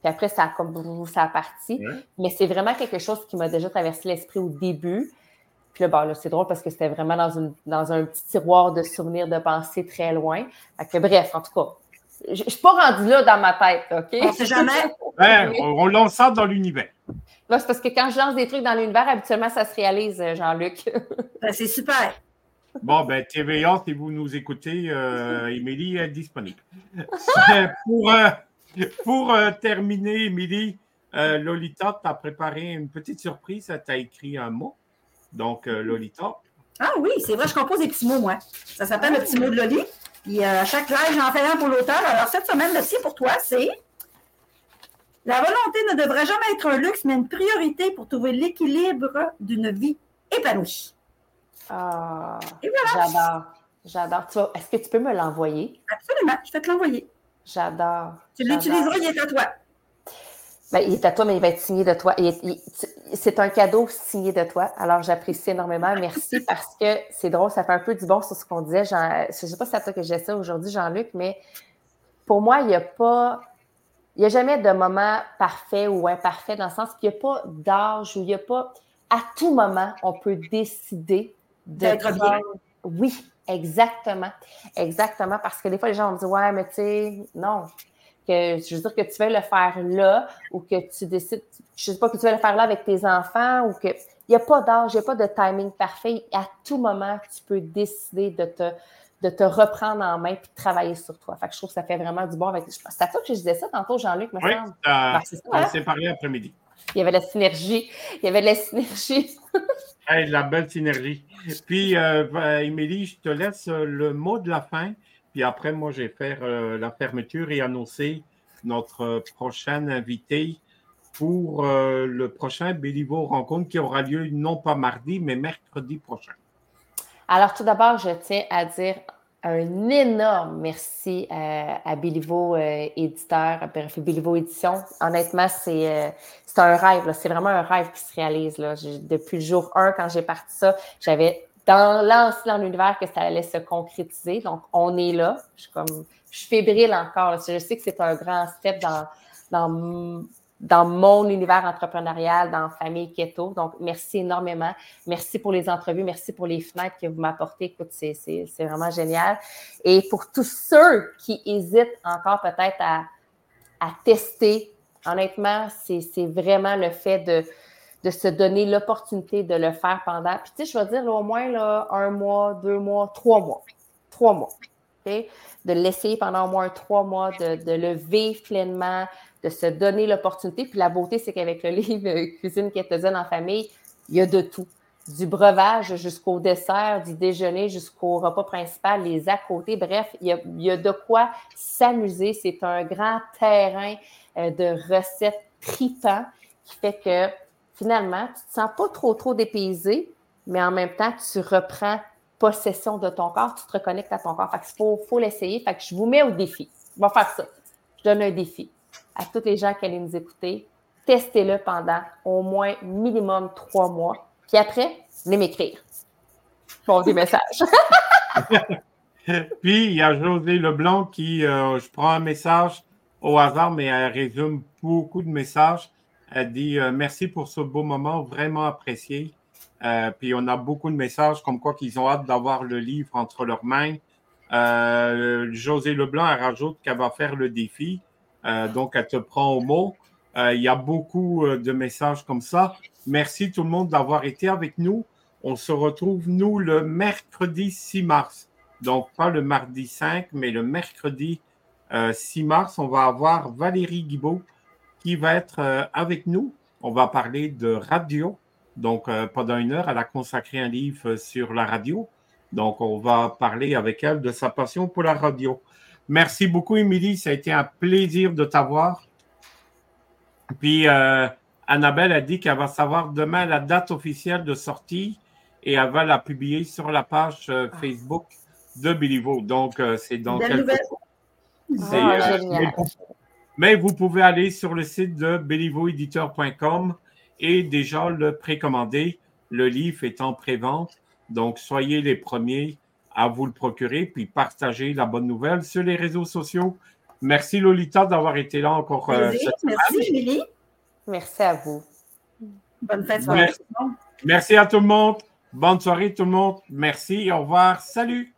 Puis après, ça a comme ça a parti. Mais c'est vraiment quelque chose qui m'a déjà traversé l'esprit au début. Puis là, bon, c'est drôle parce que c'était vraiment dans, une, dans un petit tiroir de souvenirs de pensée très loin. Fait que, bref, en tout cas, je ne suis pas rendue là dans ma tête, OK? On sait jamais. on, lance ça dans l'univers. c'est parce que quand je lance des trucs dans l'univers, habituellement, ça se réalise, euh, Jean-Luc. Ben, c'est super. Bon, ben, TVA, si vous nous écoutez, euh, Émilie est disponible. pour euh, pour terminer, Émilie, Lolita t'a préparé une petite surprise. Elle t'a écrit un mot. Donc, Lolita. Ah oui, c'est vrai, je compose des petits mots, moi. Ça s'appelle le petit mot de Loli. Puis à chaque live, j'en fais un pour l'auteur. Alors, cette semaine, le sien pour toi, c'est La volonté ne devrait jamais être un luxe, mais une priorité pour trouver l'équilibre d'une vie épanouie. Ah, j'adore. J'adore. Est-ce que tu peux me l'envoyer? Absolument, je vais te l'envoyer. J'adore. Tu l'utiliseras, il est à toi. Ben, il est à toi, mais il va être signé de toi. C'est un cadeau signé de toi. Alors, j'apprécie énormément. Merci parce que c'est drôle, ça fait un peu du bon sur ce qu'on disait. je ne sais pas si c'est à toi que j'ai ça aujourd'hui, Jean-Luc, mais pour moi, il n'y a pas. Il n'y a jamais de moment parfait ou imparfait dans le sens qu'il n'y a pas d'âge ou il n'y a pas. À tout moment, on peut décider d'être bien. Oui, exactement. Exactement. Parce que des fois, les gens vont me dire Ouais, mais tu sais, non que je veux dire que tu veux le faire là ou que tu décides, je ne sais pas, que tu veux le faire là avec tes enfants ou que il n'y a pas d'âge, il n'y a pas de timing parfait. À tout moment, tu peux décider de te, de te reprendre en main et de travailler sur toi. Fait que je trouve que ça fait vraiment du bon avec. C'est à toi que je disais ça tantôt, Jean-Luc, me oui, semble. Ben, on hein? s'est parlé après-midi. Il y avait la synergie. Il y avait de la synergie. la belle synergie. Puis, euh, ben, Émilie, je te laisse le mot de la fin. Puis après, moi, je vais faire euh, la fermeture et annoncer notre prochain invité pour euh, le prochain Béliveau Rencontre qui aura lieu non pas mardi, mais mercredi prochain. Alors, tout d'abord, je tiens à dire un énorme merci à, à Béliveau euh, Éditeur, bref, Béliveau Édition. Honnêtement, c'est euh, un rêve. C'est vraiment un rêve qui se réalise. Depuis le jour 1, quand j'ai parti ça, j'avais dans lancé dans l'univers que ça allait se concrétiser. Donc, on est là. Je suis comme je suis fébrile encore. Je sais que c'est un grand step dans, dans dans mon univers entrepreneurial, dans Famille Keto. Donc, merci énormément. Merci pour les entrevues. Merci pour les fenêtres que vous m'apportez. Écoute, c'est vraiment génial. Et pour tous ceux qui hésitent encore peut-être à, à, tester, honnêtement, c'est vraiment le fait de, de se donner l'opportunité de le faire pendant. Puis, tu sais, je vais dire au moins là, un mois, deux mois, trois mois. Trois mois. De l'essayer pendant au moins trois mois, de, de le vivre pleinement, de se donner l'opportunité. Puis la beauté, c'est qu'avec le livre Cuisine kétogène en famille, il y a de tout. Du breuvage jusqu'au dessert, du déjeuner jusqu'au repas principal, les à côté. Bref, il y a, de quoi s'amuser. C'est un grand terrain euh, de recettes tripants qui fait que finalement, tu ne te sens pas trop, trop dépaysé, mais en même temps, tu reprends possession de ton corps, tu te reconnectes à ton corps. Fait faut, faut l'essayer. Fait que je vous mets au défi. On va faire ça. Je donne un défi à tous les gens qui allaient nous écouter, testez-le pendant au moins minimum trois mois. Puis après, venez m'écrire. Bon, des messages. Puis, il y a José Leblanc qui, euh, je prends un message au hasard, mais elle résume beaucoup de messages. Elle dit euh, merci pour ce beau moment, vraiment apprécié. Euh, puis on a beaucoup de messages comme quoi qu'ils ont hâte d'avoir le livre entre leurs mains. José Leblanc, elle rajoute qu'elle va faire le défi. Euh, donc, elle te prend au mot. Euh, il y a beaucoup euh, de messages comme ça. Merci tout le monde d'avoir été avec nous. On se retrouve, nous, le mercredi 6 mars. Donc, pas le mardi 5, mais le mercredi 6 mars, on va avoir Valérie Guibault qui va être avec nous. On va parler de radio. Donc, pendant une heure, elle a consacré un livre sur la radio. Donc, on va parler avec elle de sa passion pour la radio. Merci beaucoup, Émilie. Ça a été un plaisir de t'avoir. Puis, euh, Annabelle a dit qu'elle va savoir demain la date officielle de sortie et elle va la publier sur la page euh, ah. Facebook de Bilivo. Donc, euh, c'est dans quelques ah, mais vous pouvez aller sur le site de bellivoediteur.com et déjà le précommander. Le livre est en pré-vente. Donc, soyez les premiers à vous le procurer, puis partager la bonne nouvelle sur les réseaux sociaux. Merci Lolita d'avoir été là encore. Euh, merci Julie. Merci à vous. Bonne fête soirée. Merci. merci à tout le monde. Bonne soirée tout le monde. Merci. Au revoir. Salut.